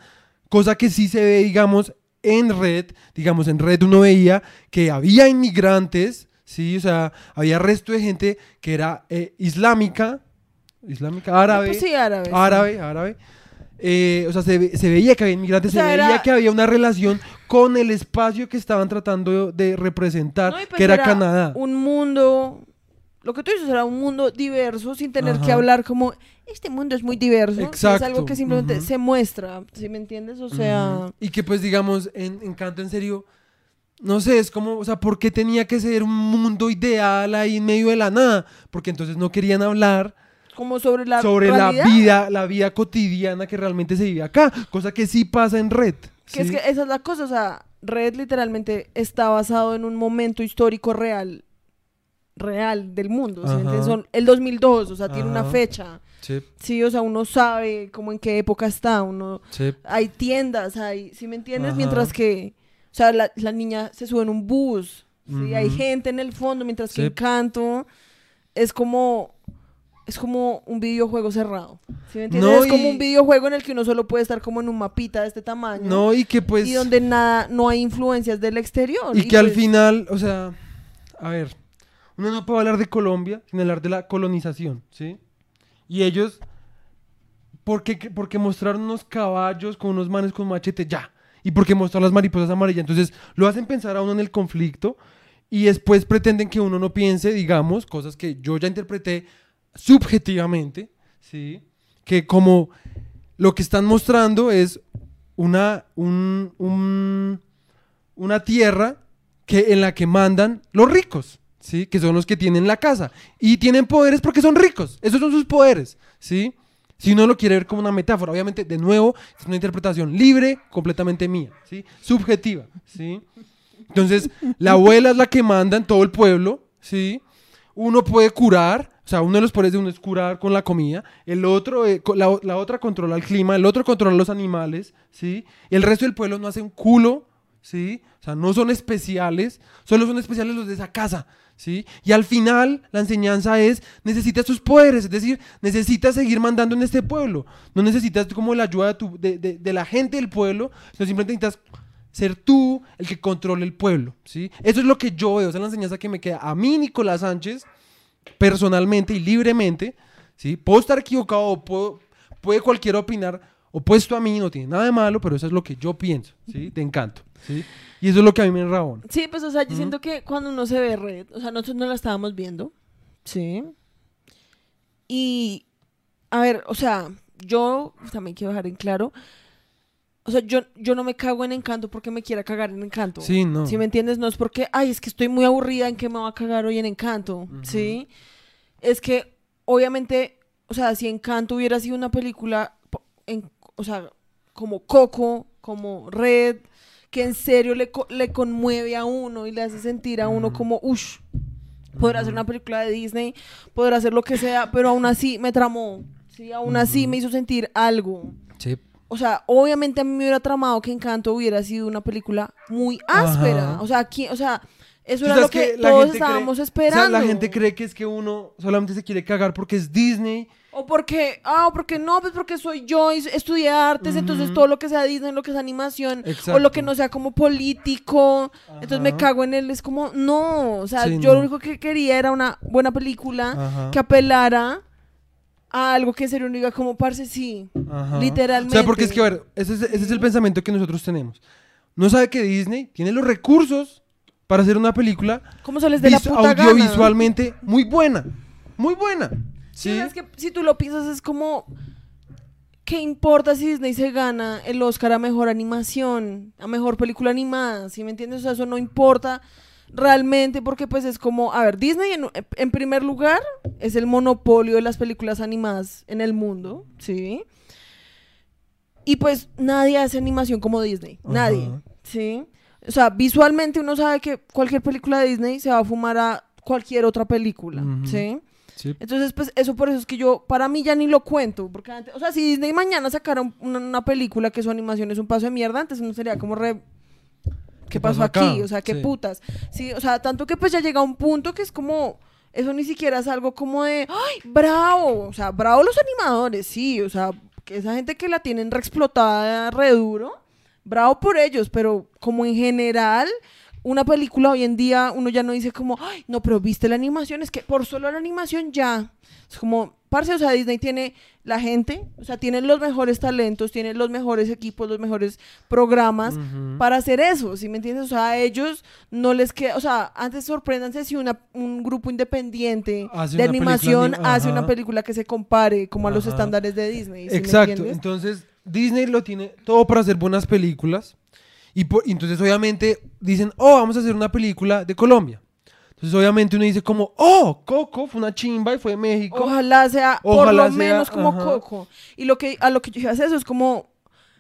cosa que sí se ve, digamos, en red, digamos, en red uno veía que había inmigrantes, sí, o sea, había resto de gente que era eh, islámica, islámica, árabe, Pues sí, árabe. sí. árabe, árabe. Eh, o sea, se, ve- se veía que había inmigrantes, O sea, se veía era- que había una relación con el espacio que estaban tratando de representar, No, pues que era, Canadá. Un mundo, lo que tú dices era un mundo diverso sin tener que hablar como, este mundo es muy diverso. Es Exacto, algo que simplemente se muestra, ¿sí me entiendes? O sea. Y que pues digamos, en Encanto en serio, no sé, es como, o sea, ¿por qué tenía que ser un mundo ideal ahí en medio de la nada? Porque entonces no querían hablar como sobre la sobre realidad. la vida, la vida cotidiana que realmente se vive acá, cosa que sí pasa en Red. Que es esa es la cosa, o sea, Red literalmente está basado en un momento histórico real, real del mundo, ¿sí? Son el 2002, o sea, tiene una fecha. Sí, Sí, o sea, uno sabe como en qué época está, uno sí. hay tiendas, hay, ¿sí me entiendes? Ajá. Mientras que, o sea, la, la niña se sube en un bus, ¿sí? hay gente en el fondo, mientras que. Encanto es como, es como un videojuego cerrado. ¿Sí me entiendes? No, es como y- un videojuego en el que uno solo puede estar como en un mapita de este tamaño. No, y que pues... y donde nada, no hay influencias del exterior. Y que al pues, final, o sea, a ver, uno no puede hablar de Colombia sin hablar de la colonización, ¿sí? Y ellos, ¿por qué, porque mostraron unos caballos con unos manes con machete? Ya. Y porque mostraron las mariposas amarillas. Entonces, lo hacen pensar a uno en el conflicto y después pretenden que uno no piense, digamos, cosas que yo ya interpreté subjetivamente, ¿sí? Que como lo que están mostrando es una, un, un- una tierra que, en la que mandan los ricos, ¿sí? Que son los que tienen la casa. Y tienen poderes porque son ricos. Esos son sus poderes, ¿sí? Si uno lo quiere ver como una metáfora, obviamente, de nuevo, es una interpretación libre, completamente mía, ¿sí? Subjetiva, ¿sí? Entonces, la abuela es la que manda en todo el pueblo, ¿sí? Uno puede curar, sea, uno de los poderes de uno es curar con la comida, el otro, eh, la, la otra controla el clima, el otro controla los animales, ¿sí? El resto del pueblo no hace un culo, ¿sí? O sea, no son especiales, solo son especiales los de esa casa, ¿sí? Y al final, la enseñanza es, necesitas tus poderes, es decir, necesitas seguir mandando en este pueblo, no necesitas como la ayuda de, tu- de- de- de la gente del pueblo, sino simplemente necesitas ser tú el que controle el pueblo, ¿sí? Eso es lo que yo veo, esa es la enseñanza que me queda a mí, Nicolás Sánchez, personalmente y libremente, ¿sí? Puedo estar equivocado o puedo, puede cualquiera opinar opuesto a mí, no tiene nada de malo, pero eso es lo que yo pienso, ¿sí? De encanto, ¿sí? Y eso es lo que a mí me enrabona. Sí, pues, o sea, yo siento que cuando uno se ve red, o sea, nosotros no la estábamos viendo, ¿sí? Y, a ver, o sea, yo también quiero dejar en claro, o sea, yo, yo no me cago en encanto porque me quiera cagar en encanto. Sí, no. ¿Sí me entiendes? No es porque, ay, es que estoy muy aburrida en que me va a cagar hoy en encanto, ¿sí? Es que, obviamente, o sea, si Encanto hubiera sido una película, en, o sea, como Coco, como Red, que en serio le, le conmueve a uno y le hace sentir a uno como, uff, podrá ser una película de Disney, podrá ser lo que sea, pero aún así me tramó, ¿sí? Aún así me hizo sentir algo. Sí. O sea, obviamente a mí me hubiera tramado que Encanto hubiera sido una película muy áspera. Ajá. O sea, aquí, o sea, eso era lo que, la todos cree- estábamos o sea, esperando. la gente cree que es que uno solamente se quiere cagar porque es Disney. O porque, ah, o porque no, pues porque soy yo y estudié artes, entonces todo lo que sea Disney, lo que sea animación, o Exacto. lo que no sea como político, entonces me cago en él, es como, no, o sea, Sí, yo no. lo único que quería era una buena película Ajá. que apelara a algo que en serio uno diga como, parce, sí, Ajá. literalmente. O sea, porque es que, a ver, ese es, ese es el pensamiento que nosotros tenemos. No sabe que Disney tiene los recursos para hacer una película ¿Cómo sales de la puta gana? audiovisualmente muy buena. Muy buena. Sí, Sí. es que si tú lo piensas es como, ¿qué importa si Disney se gana el Oscar a mejor animación, a mejor película animada? ¿Sí me entiendes? O sea, eso no importa realmente porque pues es como, a ver, Disney en, en primer lugar es el monopolio de las películas animadas en el mundo, ¿sí? Y pues nadie hace animación como Disney, nadie. ¿sí? O sea, visualmente uno sabe que cualquier película de Disney se va a fumar a cualquier otra película. ¿sí? Sí. Entonces, pues eso por eso es que yo, para mí ya ni lo cuento, porque antes, o sea, si Disney mañana sacara un- una, una película que su animación es un paso de mierda, antes uno sería como re... ¿Qué, pasó, acá? aquí? O sea, qué Sí. putas. Sí, o sea, tanto que pues ya llega un punto que es como, eso ni siquiera es algo como de, ¡ay, bravo! O sea, bravo los animadores, sí, o sea, que esa gente que la tienen reexplotada re duro, bravo por ellos, pero como en general, una película hoy en día uno ya no dice como, ay, no, pero viste la animación, es que por solo la animación ya. Es como, parce, o sea, Disney tiene la gente, o sea, tiene los mejores talentos, tiene los mejores equipos, los mejores programas para hacer eso, ¿sí me entiendes? O sea, a ellos no les queda, o sea, antes sorpréndanse si una, un grupo independiente Hace de película animación anim- hace una película que se compare como a los estándares de Disney. ¿sí me Exacto. Entonces, Disney lo tiene todo para hacer buenas películas. Y por- y entonces, obviamente, dicen, oh, vamos a hacer una película de Colombia. Entonces, obviamente, uno dice como, oh, Coco fue una chimba y fue de México. Ojalá sea por Ojalá lo sea, menos como ajá. Coco. Y lo que a lo que yo iba a hacer eso es como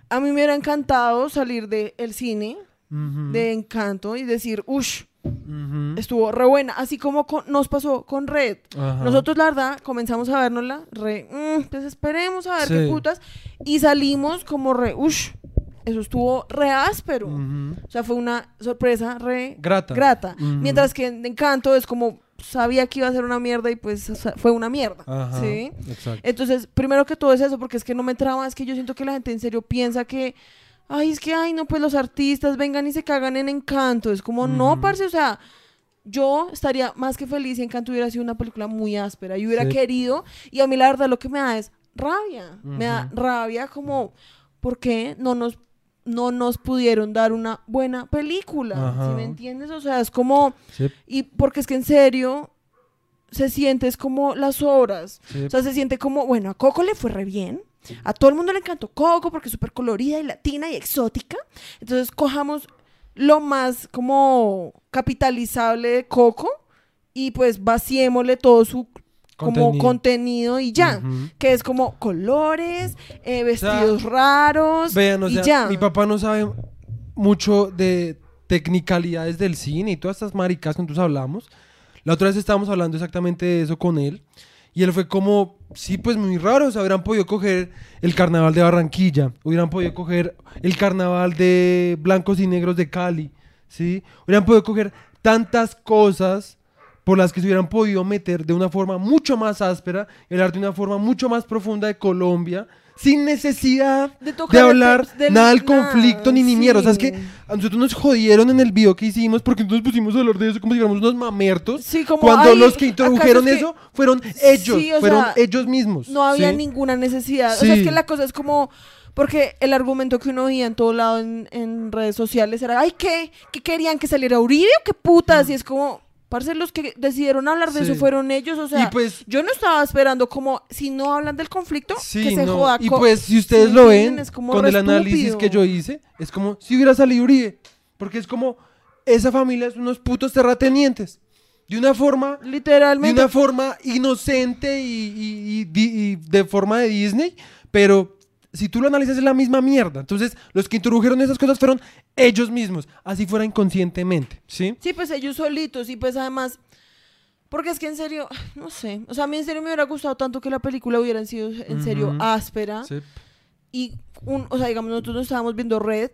a mí me hubiera encantado salir del cine Ujú, de Encanto y decir, uff, ujú. estuvo re buena, así como con- nos pasó con Red. Ajá. Nosotros, la verdad, comenzamos a vernosla, re, mm, pues esperemos a ver Sí. qué putas, y salimos como re, uff, eso estuvo re áspero. O sea, fue una sorpresa re Grata. Mientras que en Encanto es como sabía que iba a ser una mierda y pues fue una mierda. Ajá, ¿Sí? Exacto. Entonces, primero que todo es eso, porque es que no me traba, es que yo siento que la gente en serio piensa que, ay, es que, ay, no, pues los artistas vengan y se cagan en Encanto. Es como, no, parce, o sea, yo estaría más que feliz si Encanto hubiera sido una película muy áspera y hubiera Sí. querido, y a mí la verdad lo que me da es rabia, me da rabia como, ¿por qué no nos, no nos pudieron dar una buena película? ¿Sí me entiendes? O sea, es como, Sí, y porque es que en serio se siente es como las obras. sí. O sea, se siente como, bueno, a Coco le fue re bien. A todo el mundo le encantó Coco porque es súper colorida y latina y exótica. Entonces, cojamos lo más como capitalizable de Coco y pues vaciémosle todo su como Contenido. contenido y ya. Ujú. Que es como colores, eh, vestidos raros Vean, o y sea, ya. mi papá no sabe mucho de tecnicalidades del cine y todas estas maricas que nosotros hablamos. La otra vez estábamos hablando exactamente de eso con él. Y él fue como, sí, pues muy raro. O sea, hubieran podido coger el carnaval de Barranquilla. Hubieran podido coger el carnaval de blancos y negros de Cali. ¿Sí? Hubieran podido coger tantas cosas por las que se hubieran podido meter de una forma mucho más áspera y hablar de una forma mucho más profunda de Colombia sin necesidad De de, hablar del- nada del nada, conflicto ni ni mierda. O sea, es sí. que a nosotros nos jodieron en el video que hicimos porque entonces pusimos a hablar de eso como si fuéramos unos mamertos. Sí, como, cuando "Ay, los que ¿acaso introdujeron es que eso fueron ellos, Sí, fueron sea, ellos mismos. No había ¿sí? ninguna necesidad. O sea, es Sí. que la cosa es como. Porque el argumento que uno veía en todo lado en, en redes sociales era, ay, ¿qué? ¿Qué querían? ¿Que saliera Uribe o qué putas? Y es como, parce, los que decidieron hablar de Sí. eso fueron ellos. O sea, pues yo no estaba esperando como, si no hablan del conflicto, Sí, que se no. joda. Y pues si ustedes ¿sí lo ven? Es como con el análisis estúpido. que yo hice, es como si hubiera salido Uribe. Porque es como, esa familia es unos putos terratenientes. De una forma, de Literalmente. una forma inocente y, y- y y de forma de Disney, pero si tú lo analizas es la misma mierda. Entonces, los que introdujeron esas cosas fueron ellos mismos, así fuera inconscientemente, ¿sí? Sí, pues ellos solitos y pues además, porque es que en serio, no sé, o sea, a mí en serio me hubiera gustado tanto que la película hubiera sido en serio Ujú. áspera Sí. y, un, o sea, digamos, nosotros nos estábamos viendo Red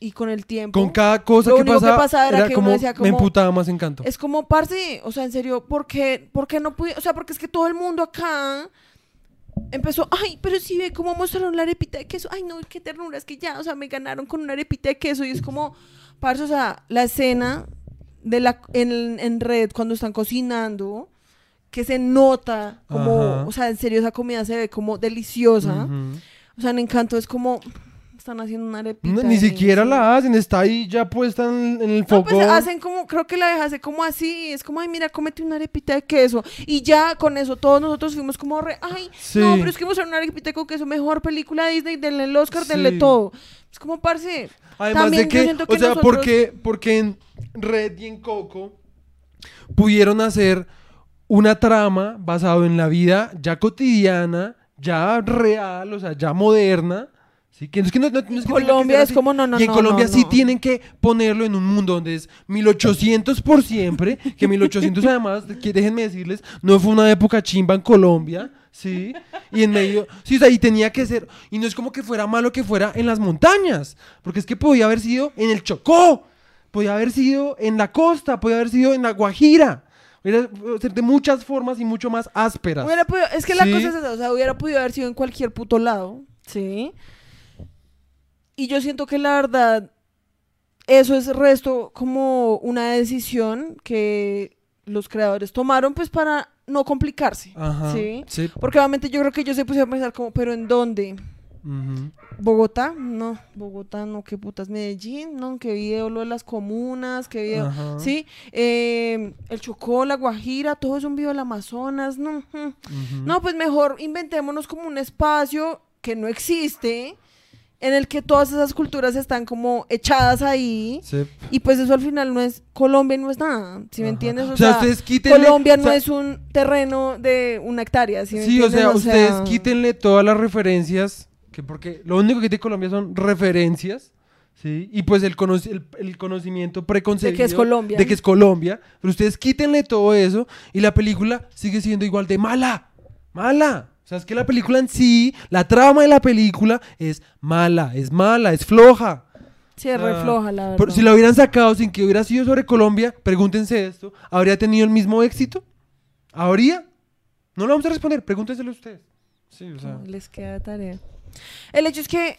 y con el tiempo Con cada cosa Lo que único que pasaba, pasaba era era, que uno como, decía me como- emputaba más encanto. es como, parce, o sea, en serio, ¿por qué, por qué no pude? O sea, porque es que todo el mundo acá empezó, ay, pero si ve cómo mostraron la arepita de queso, ay, no, qué ternura, es que ya, o sea, me ganaron con una arepita de queso y es como, parce, o sea, la escena de la, en, en red cuando están cocinando, que se nota como, Ajá. o sea, en serio, esa comida se ve como deliciosa. O sea, en Encanto es como, están haciendo una arepita. No, ni siquiera eso. la hacen, está ahí ya puesta en, en el No, foco. pues hacen como, creo que la deja hace como así, es como, ay, mira, cómete una arepita de queso. Y ya con eso todos nosotros fuimos como, re, ay, Sí. no, pero es que mostraron una arepita con queso, mejor película de Disney, denle el Oscar, denle Sí. todo. Es como, parce, Además de que, o sea, nosotros- porque, porque en Red y en Coco pudieron hacer una trama basada en la vida ya cotidiana, ya real, o sea, ya moderna. ¿Sí? Que es que no- no- no es que Colombia es como, no, no, y en no, Colombia sí tienen que ponerlo en un mundo donde es 1800 por siempre, que 1800 además, que déjenme decirles, no fue una época chimba en Colombia, ¿sí? Y en medio, sí, o sea, y tenía que ser, y no es como que fuera malo que fuera en las montañas, porque es que podía haber sido en el Chocó, podía haber sido en la costa, podía haber sido en la Guajira, Hubiera ser de muchas formas y mucho más ásperas. hubiera podido- es que la Sí. cosa es esa, o sea, hubiera podido haber sido en cualquier puto lado, ¿sí? Y yo siento que la verdad, eso es resto como una decisión que los creadores tomaron pues para no complicarse, Ajá, ¿sí? sí. Porque obviamente yo creo que ellos se pusieron a pensar como, pero ¿en dónde? ¿Bogotá? No, Bogotá no, qué putas, Medellín, no, qué video lo de las comunas, qué video, sí, Eh, el Chocó, la Guajira, todo es un video del Amazonas, no, mm. No, pues mejor inventémonos como un espacio que no existe, en el que todas esas culturas están como echadas ahí, Sí. y pues eso al final no es, Colombia no es nada, ¿sí me Ajá. entiendes? O sea, ustedes quítenle- Colombia o no sea- es un terreno de una hectárea, ¿sí me Sí, o sea, ustedes quítenle todas las referencias, que porque lo único que tiene Colombia son referencias, ¿sí? Y pues el, cono- el, el conocimiento preconcebido De que es Colombia. de que es Colombia, pero ustedes quítenle todo eso y la película sigue siendo igual de mala, mala. O sea, es que la película en sí, la trama de la película es mala, es mala, es floja. Sí, es re floja, la verdad. Pero si la hubieran sacado sin que hubiera sido sobre Colombia, pregúntense esto, ¿habría tenido el mismo éxito? ¿Habría? No lo vamos a responder, pregúntenselo ustedes. Sí, o sea. Les queda tarea. El hecho es que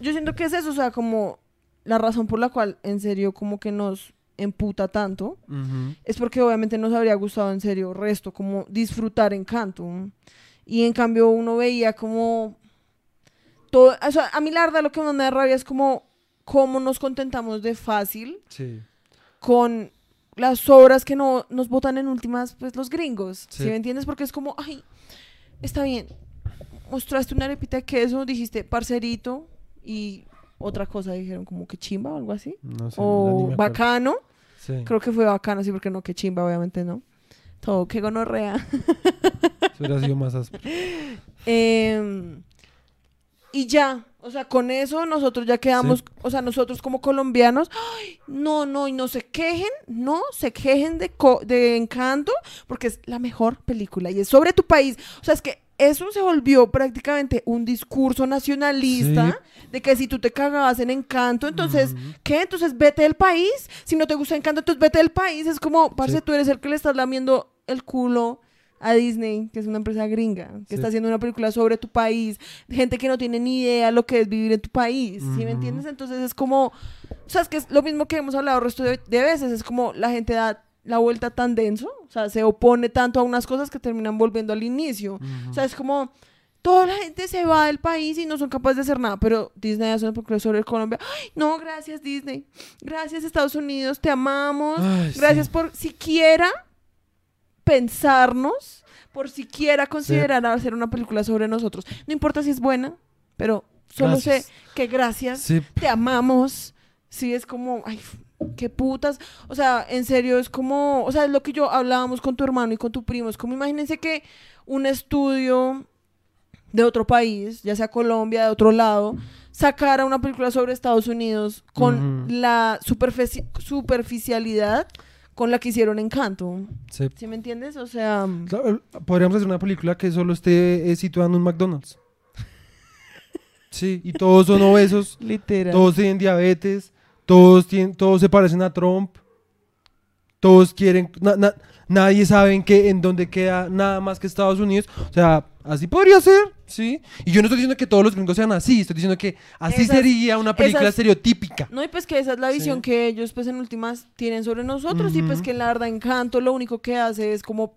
yo siento que es eso, o sea, como la razón por la cual en serio como que nos emputa tanto ujú. es porque obviamente nos habría gustado en serio resto, como disfrutar Encanto. Y en cambio uno veía como todo, o sea, a mí la verdad lo que más me da rabia es como cómo nos contentamos de fácil Sí. con las obras que no nos votan en últimas, pues los gringos. Sí. ¿Sí me entiendes? Porque es como, ay, está bien. Mostraste una arepita de queso, dijiste parcerito y otra cosa dijeron como que chimba o algo así. No sé, o bacano. Sí. Creo que fue bacano, sí, porque no, que chimba, obviamente no. Todo, que gonorrea. Eso hubiera sido más áspero. Em, y ya, o sea, con eso nosotros ya quedamos, o sea, nosotros como colombianos, ay, no, no, y no se quejen, no se quejen de, co- de Encanto, porque es la mejor película y es sobre tu país. O sea, es que eso se volvió prácticamente un discurso nacionalista de que si tú te cagabas en Encanto, entonces. ¿qué? Entonces vete del país. Si no te gusta Encanto, entonces vete del país. Es como, parce, Sí. tú eres el que le estás lamiendo el culo a Disney, que es una empresa gringa, que Sí. está haciendo una película sobre tu país, gente que no tiene ni idea lo que es vivir en tu país, ¿sí me entiendes? Entonces es como, o sea, es que es lo mismo que hemos hablado el resto de, de veces, es como la gente da la vuelta tan denso, o sea, se opone tanto a unas cosas que terminan volviendo al inicio. O sea, es como toda la gente se va del país y no son capaces de hacer nada, pero Disney hace una película sobre Colombia. Ay, no, gracias Disney. Gracias Estados Unidos, te amamos. Ay, gracias sí. por siquiera pensarnos, por siquiera considerar hacer una película sobre nosotros. No importa si es buena, pero solo Gracias. sé que gracias, Sí, te amamos. Sí, es como, ay, qué putas. O sea, en serio, es como, o sea, es lo que yo hablábamos con tu hermano y con tu primo. Es como, imagínense que un estudio de otro país, ya sea Colombia, de otro lado, sacara una película sobre Estados Unidos con Ujú. la superfici- superficialidad con la que hicieron Encanto. sí. ¿Sí me entiendes? O sea, O sea, eh, Podríamos hacer una película que solo esté eh, situada en un McDonald's. Sí, y todos son obesos, literal. todos tienen diabetes, todos, tienen, todos se parecen a Trump, todos quieren, na- na- nadie sabe en, qué, en dónde queda nada más que Estados Unidos. O sea, así podría ser, ¿sí? Y yo no estoy diciendo que todos los gringos sean así, estoy diciendo que así Esas- sería una película esas- estereotípica. No, y pues que esa es la visión Sí. que ellos, pues en últimas, tienen sobre nosotros. Y pues que la verdad, Encanto lo único que hace es como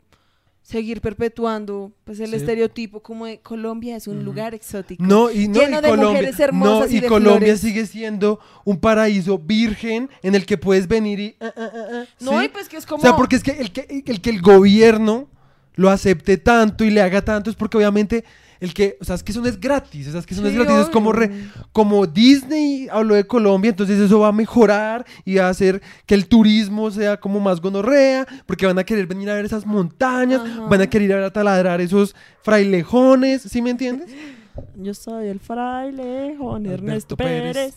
seguir perpetuando pues el Sí. estereotipo como de Colombia es un lugar exótico. No, y, no, Lleno y de Colombia, mujeres hermosas no, y y de Colombia flores. sigue siendo un paraíso virgen en el que puedes venir y... ah, ah, ah, No, ¿sí? y pues que es como... O sea, porque es que el, que el que el gobierno lo acepte tanto y le haga tanto es porque obviamente el que, o sea, es que eso no es gratis, o sea, es que eso no es gratis, es como, re- como Disney habló de Colombia, entonces eso va a mejorar y va a hacer que el turismo sea como más gonorrea, porque van a querer venir a ver esas montañas, Ajá. van a querer ir a taladrar esos frailejones, ¿sí me entiendes? Yo soy el fraile Juan Ernesto Pérez. Pérez.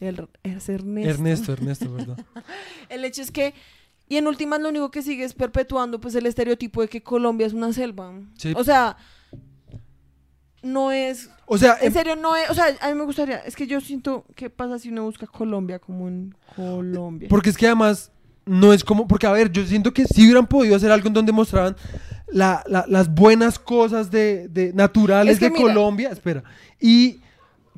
El, es Ernesto. Ernesto, Ernesto, ¿verdad? El hecho es que... Y en últimas lo único que sigue es perpetuando pues el estereotipo de que Colombia es una selva. Sí. O sea, no es O sea, En em- serio, no es, o sea, a mí me gustaría, es que yo siento, ¿qué pasa si uno busca Colombia como en Colombia? Porque es que además no es como, porque a ver, yo siento que si hubieran podido hacer algo en donde mostraran la- la- las buenas cosas de, de- naturales Es que de mira. Colombia, espera, y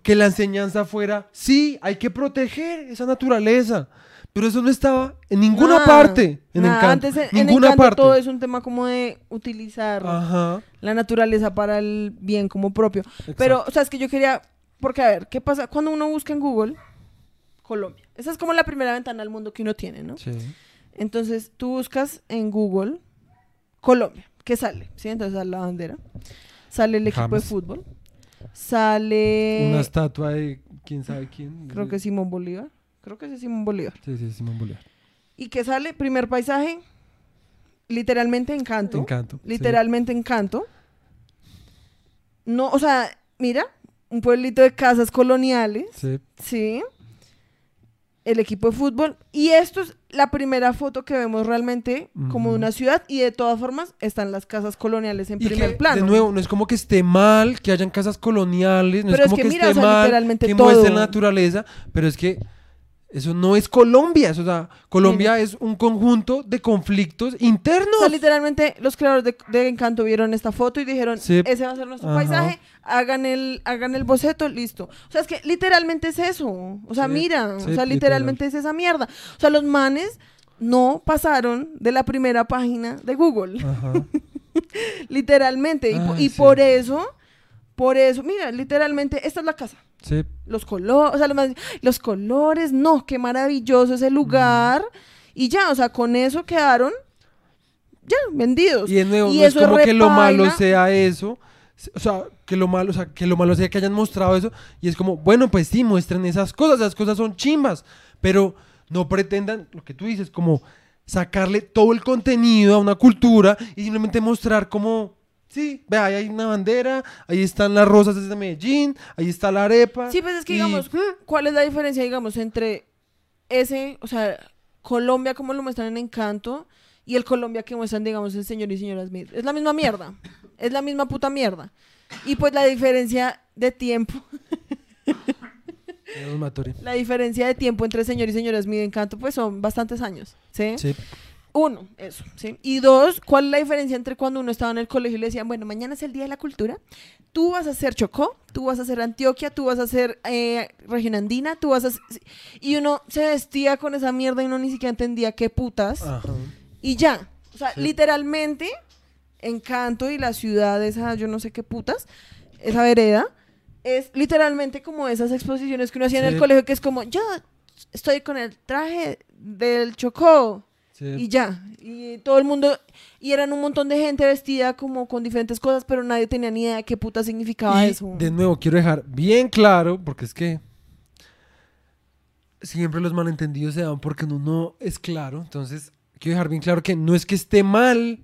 que la enseñanza fuera, sí, hay que proteger esa naturaleza, pero eso no estaba en ninguna Nada, parte en nada, Encanto, Antes en, en ninguna Encanto parte. todo es un tema como de utilizar Ajá. la naturaleza para el bien como propio. exacto. Pero, o sea, es que yo quería, porque a ver, ¿qué pasa? Cuando uno busca en Google, Colombia. Esa es como la primera ventana al mundo que uno tiene, ¿no? Sí. Entonces, tú buscas en Google Colombia. ¿Qué sale? ¿Sí? Entonces sale la bandera. Sale el equipo James. de fútbol. Sale... Una estatua de quién sabe quién. Creo que Simón Bolívar. Creo que es Simón Bolívar. Sí, sí, Simón Bolívar. ¿Y qué sale? Primer paisaje. Literalmente encanto. Encanto. sí. Literalmente encanto. No, o sea, mira, un pueblito de casas coloniales. Sí. Sí. el equipo de fútbol. Y esto es la primera foto que vemos realmente como de una ciudad. Y de todas formas están las casas coloniales en Y primer que, plano. de nuevo, no es como que esté mal que hayan casas coloniales, no Pero es es como que que, mira, esté o sea, mal literalmente que todo. muestre la naturaleza, pero es que eso no es Colombia, eso, o sea, Colombia es un conjunto de conflictos internos. O sea, literalmente los creadores de, de Encanto vieron esta foto y dijeron, Sí. ese va a ser nuestro Ajá. paisaje, hagan el, hagan el boceto, listo. O sea, es que literalmente es eso. O sea, Sí, mira, sí, o sea, literalmente es esa mierda. O sea, los manes no pasaron de la primera página de Google, Ajá. literalmente. Y, Ay, por eso, por eso, mira, literalmente, esta es la casa. Sí. Los colores, o sea, los, más- los colores, no, qué maravilloso ese lugar. Y ya, o sea, con eso quedaron ya vendidos. Y de nuevo, Y no es eso es como que lo malo sea eso. O sea, que lo malo, o sea, que lo malo sea que hayan mostrado eso. Y es como, bueno, pues sí, muestren esas cosas, esas cosas son chimbas. Pero no pretendan, lo que tú dices, como sacarle todo el contenido a una cultura y simplemente mostrar como, sí, vea, ahí hay una bandera, ahí están las rosas desde Medellín, ahí está la arepa. Sí, pues es que y- digamos, ¿cuál es la diferencia, digamos, entre ese, o sea, Colombia como lo muestran en Encanto y el Colombia que muestran, digamos, el señor y señora Smith? Es la misma mierda, es la misma puta mierda. Y pues la diferencia de tiempo, la diferencia de tiempo entre señor y señora Smith en Encanto, pues son bastantes años, ¿sí? Sí. Uno, eso, ¿sí? Y dos, ¿cuál es la diferencia entre cuando uno estaba en el colegio y le decían, bueno, mañana es el Día de la Cultura, tú vas a hacer Chocó, tú vas a hacer Antioquia, tú vas a hacer eh, región andina, tú vas a... hacer-" Y uno se vestía con esa mierda y uno ni siquiera entendía qué putas. Ajá. Y ya, o sea, Sí. literalmente, Encanto y la ciudad, esa yo no sé qué putas, esa vereda, es literalmente como esas exposiciones que uno hacía en el colegio, que es como, yo estoy con el traje del Chocó. Sí. Y ya, y todo el mundo, y eran un montón de gente vestida como con diferentes cosas, pero nadie tenía ni idea de qué puta significaba Y, eso. De nuevo, quiero dejar bien claro, porque es que siempre los malentendidos se dan porque uno no es claro. Entonces, quiero dejar bien claro que no es que esté mal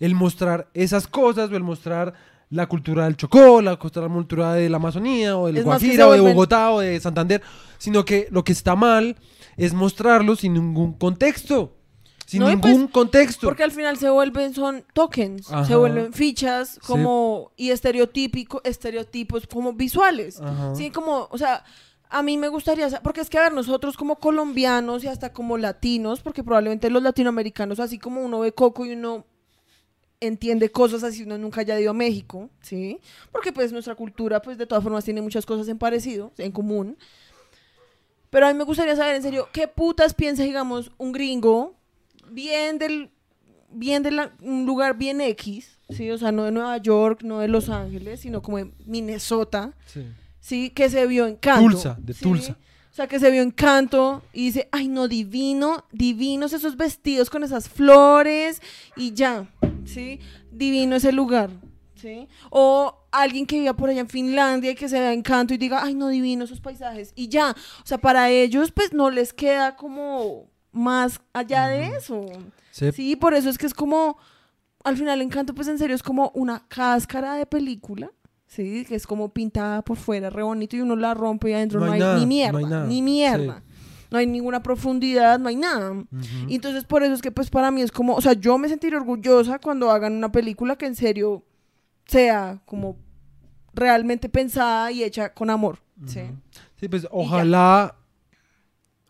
el mostrar esas cosas o el mostrar la cultura del Chocó, la, cultura de la Amazonía o del Es Guajira o de Bogotá o de Santander, sino que lo que está mal es mostrarlo sin ningún contexto. Sin No, y pues, ningún contexto. Porque al final se vuelven, son tokens, se vuelven fichas como, y estereotípico, estereotipos como visuales. Ajá. Sí, como, o sea, a mí me gustaría, porque es que a ver, nosotros como colombianos y hasta como latinos, porque probablemente los latinoamericanos, así como uno ve Coco y uno entiende cosas así uno nunca haya ido a México, ¿sí? Porque pues nuestra cultura pues de todas formas tiene muchas cosas en parecido, en común. Pero a mí me gustaría saber en serio, ¿qué putas piensa, digamos, un gringo bien del bien de la- un lugar bien X, sí, o sea, no de Nueva York, no de Los Ángeles, sino como de Minnesota, Sí. sí, que se vio en canto. Tulsa, de ¿sí? Tulsa. O sea, que se vio en canto y dice, ay, no, divino, divinos esos vestidos con esas flores y ya, ¿sí? Divino ese lugar, ¿sí? O alguien que viva por allá en Finlandia y que se vea en canto y diga, ay, no, divino esos paisajes y ya. O sea, para ellos, pues, no les queda como más allá de eso. Sí. Sí, por eso es que es como, al final Encanto, pues en serio es como una cáscara de película, sí, que es como pintada por fuera, re bonito, y uno la rompe y adentro no, No hay hay, nada, ni no mierda, hay nada, ni mierda. No hay ninguna profundidad, no hay nada. Y entonces por eso es que pues para mí es como, o sea, yo me sentiré orgullosa cuando hagan una película que en serio sea como realmente pensada y hecha con amor, ¿sí? Sí, pues ojalá.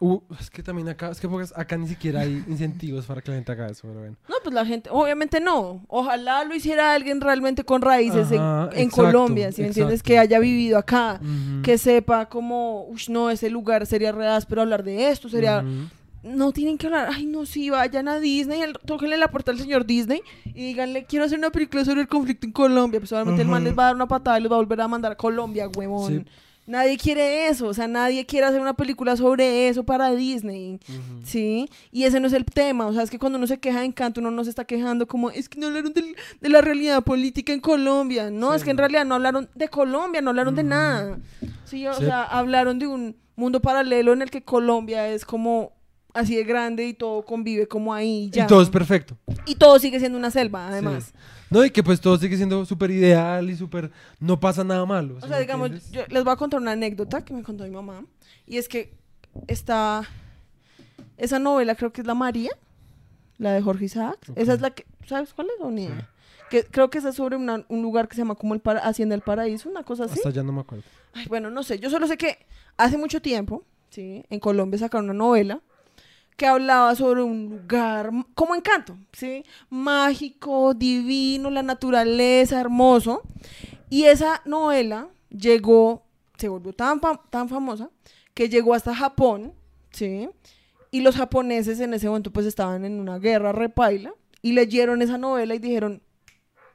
Uh, es que también acá, es que acá ni siquiera hay incentivos para que la gente haga eso, pero bueno. No, pues la gente, obviamente no. Ojalá lo hiciera alguien realmente con raíces en- Ajá, en, exacto, Colombia, si me entiendes, que haya vivido acá, Ujú. que sepa como, uff, no, ese lugar sería re áspero hablar de esto, sería... Ujú. No tienen que hablar, ay, no, sí, vayan a Disney, el- tóquenle la puerta al señor Disney y díganle, quiero hacer una película sobre el conflicto en Colombia. Pues obviamente el man les va a dar una patada y los va a volver a mandar a Colombia, huevón. Sí. Nadie quiere eso, o sea, nadie quiere hacer una película sobre eso para Disney. Sí, y ese no es el tema, o sea, es que cuando uno se queja de Encanto, uno no se está quejando como, es que no hablaron de la realidad política en Colombia, no, Sí, es que en realidad no hablaron de Colombia, no hablaron de nada, sí, o Sí. sea, hablaron de un mundo paralelo en el que Colombia es como así de grande y todo convive como ahí, ya. Y todo es perfecto. Y todo sigue siendo una selva, además. Sí. No, y que pues todo sigue siendo súper ideal y súper. No pasa nada malo. O ¿sí sea, digamos, entiendes? yo les voy a contar una anécdota que me contó mi mamá. Y es que está Esa novela creo que es La María, la de Jorge Isaac. Ok. Esa es la que, ¿sabes cuál es? O ni idea. Que, creo que esa es sobre una- un lugar que se llama como el para, Hacienda del Paraíso, una cosa así. Hasta ya no me acuerdo. Ay, bueno, no sé. Yo solo sé que hace mucho tiempo, ¿sí? En Colombia sacaron una novela que hablaba sobre un lugar como encanto, ¿sí? Mágico, divino, la naturaleza, hermoso. Y esa novela llegó, se volvió tan, tan famosa que llegó hasta Japón, ¿sí? Y los japoneses en ese momento pues estaban en una guerra repaila y leyeron esa novela y dijeron,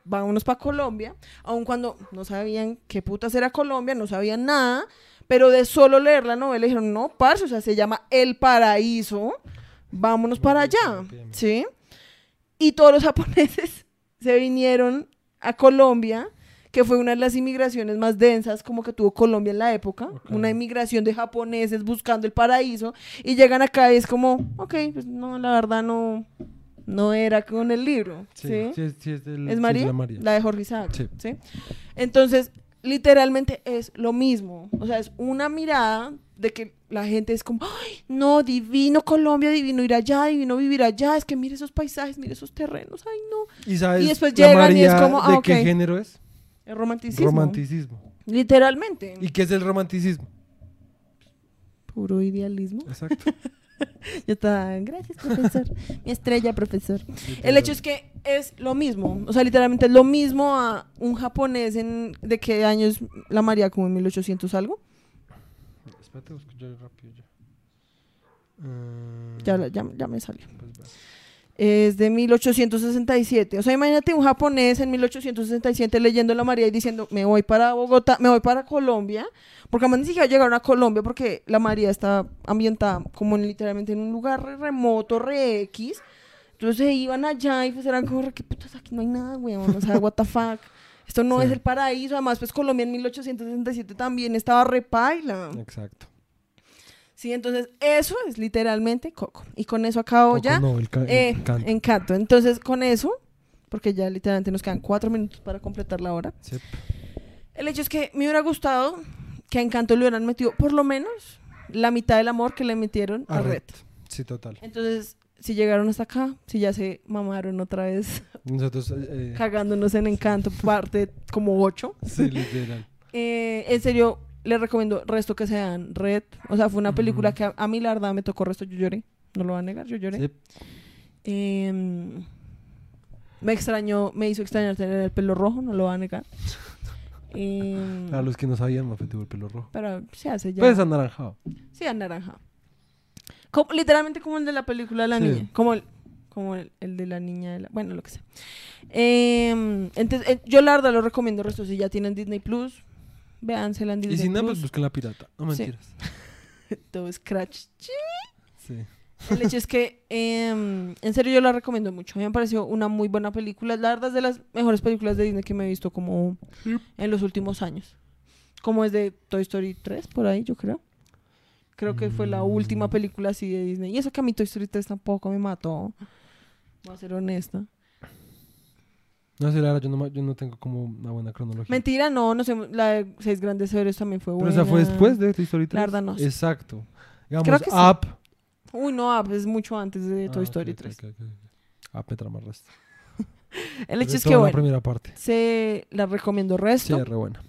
vámonos para Colombia, aun cuando no sabían qué putas era Colombia, no sabían nada, pero de solo leer la novela dijeron, no, parce, o sea, se llama El Paraíso, vámonos para allá, ¿sí? Y todos los japoneses se vinieron a Colombia, que fue una de las inmigraciones más densas como que tuvo Colombia en la época, una inmigración de japoneses buscando el paraíso, y llegan acá y es como, ok, pues no, la verdad no, no era con el libro, ¿sí? Sí, sí, es- sí es del- sí ¿Es María? la María. La de Jorge Isaac. Sí. Entonces, literalmente es lo mismo. O sea, es una mirada de que la gente es como, ay, no, divino Colombia, divino ir allá, divino vivir allá. Es que mire esos paisajes, mire esos terrenos, ay, no. ¿Y sabes Y después llegan y es María como, ah, de qué género es? El romanticismo. Romanticismo. Literalmente. ¿Y qué es el romanticismo? Puro idealismo. Exacto. Ya está. Gracias, profesor. Mi estrella, profesor. El hecho es que es lo mismo, o sea, literalmente es lo mismo a un japonés en de qué año es la María, como en 1800 algo. Espérate, busco yo rápido ya. Eh, Ya, la- ya, ya me salió. Es de 1867. O sea, imagínate un japonés en 1867 leyendo la María y diciendo, me voy para Bogotá, me voy para Colombia, porque además ni siquiera llegaron a Colombia porque la María está ambientada como en, literalmente en un lugar re remoto, re X. Entonces se iban allá y pues eran como, "Re, ¿qué putas? Aquí no hay nada, weón. O sea, what the fuck. Esto no Sí. es el paraíso. Además, pues Colombia en 1867 también estaba repaila. Exacto. Sí, entonces eso es literalmente Coco. Y con eso acabo Coco ya. no, el ca- Eh, canto. Encanto. Entonces, con eso, porque ya literalmente nos quedan cuatro minutos para completar la hora. Sí. El hecho es que me hubiera gustado que a Encanto le hubieran metido por lo menos la mitad del amor que le metieron a, A Red. Red. Sí, total. Entonces, si llegaron hasta acá, si ya se mamaron otra vez Nosotros, eh, cagándonos en Encanto, parte como ocho. sí, literal. Eh, en serio, les recomiendo resto que sean Red. O sea, fue una película que a, a mí la verdad me tocó resto, yo lloré. No lo voy a negar, yo lloré. Sí. Em, me extrañó, me hizo extrañar tener el pelo rojo, no lo voy a negar. Em, A los que no sabían, me tuvo el pelo rojo. pero se hace ya. Pues anaranjado. sí, anaranjado. Como- literalmente como el de la película de la Sí. niña. Como el, como el, el de la niña de la, bueno, lo que sea. Em, entonces, eh, yo la verdad lo recomiendo resto. Si ya tienen Disney Plus, véansela en Y Disney si no, pues busquen la pirata. No Sí. mentiras. Todo Scratch. Sí. El hecho es que, em, en serio, yo la recomiendo mucho. A mí me pareció una muy buena película. La verdad es de las mejores películas de Disney que me he visto como en los últimos años. Como es de Toy Story 3, por ahí, yo creo. Creo que fue la última Mm. película así de Disney. Y eso que a mí Toy Story 3 tampoco me mató. Voy a ser honesta. No sé, la verdad, yo no, yo no tengo como una buena cronología. Mentira, no, no sé. La de Seis Grandes Héroes también fue Pero buena. esa fue después de Toy Story 3. La verdad no sé. Exacto. Digamos, Creo que sí. Up. Uy, no, ah, es mucho antes de Toy Ah, Story ok, 3. ok, ok, ok. Up me trama el resto. El hecho es que, la bueno, primera parte. se la recomiendo Sí, resto. es re buena.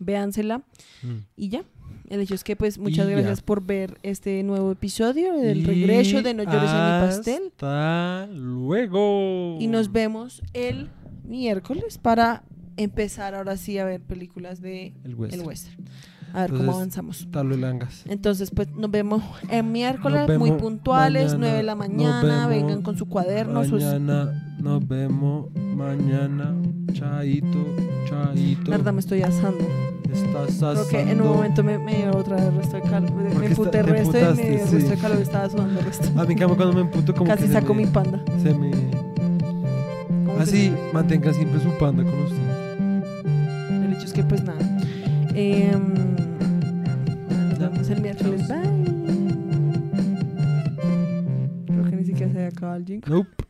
Véansela. Mm. Y ya. El hecho es que, pues, muchas Y ya. gracias por ver este nuevo episodio del Y regreso de No llores en mi pastel. Hasta luego. Y nos vemos el miércoles para empezar ahora sí a ver películas de El western. el western. A ver cómo avanzamos. Langas. Entonces, pues nos vemos el miércoles muy puntuales, mañana, 9 de la mañana. Vengan con su cuaderno, sus. Mañana nos vemos. Mañana. Chaito. Chaito. Verdad, me estoy asando. Estás Creo que en un asando. momento me, me dio otra vez resto de calor. Me emputé te resto y me dio sí. resto de calor. Estaba sudando resto. A mí, cuando me emputo, como Casi que saco me- mi panda. Se me. Así, se- mantenga siempre su panda con usted. El hecho es que, pues nada. Em, nos vemos el miércoles. Bye. Creo que ni siquiera se había acabado el jingle. Nope.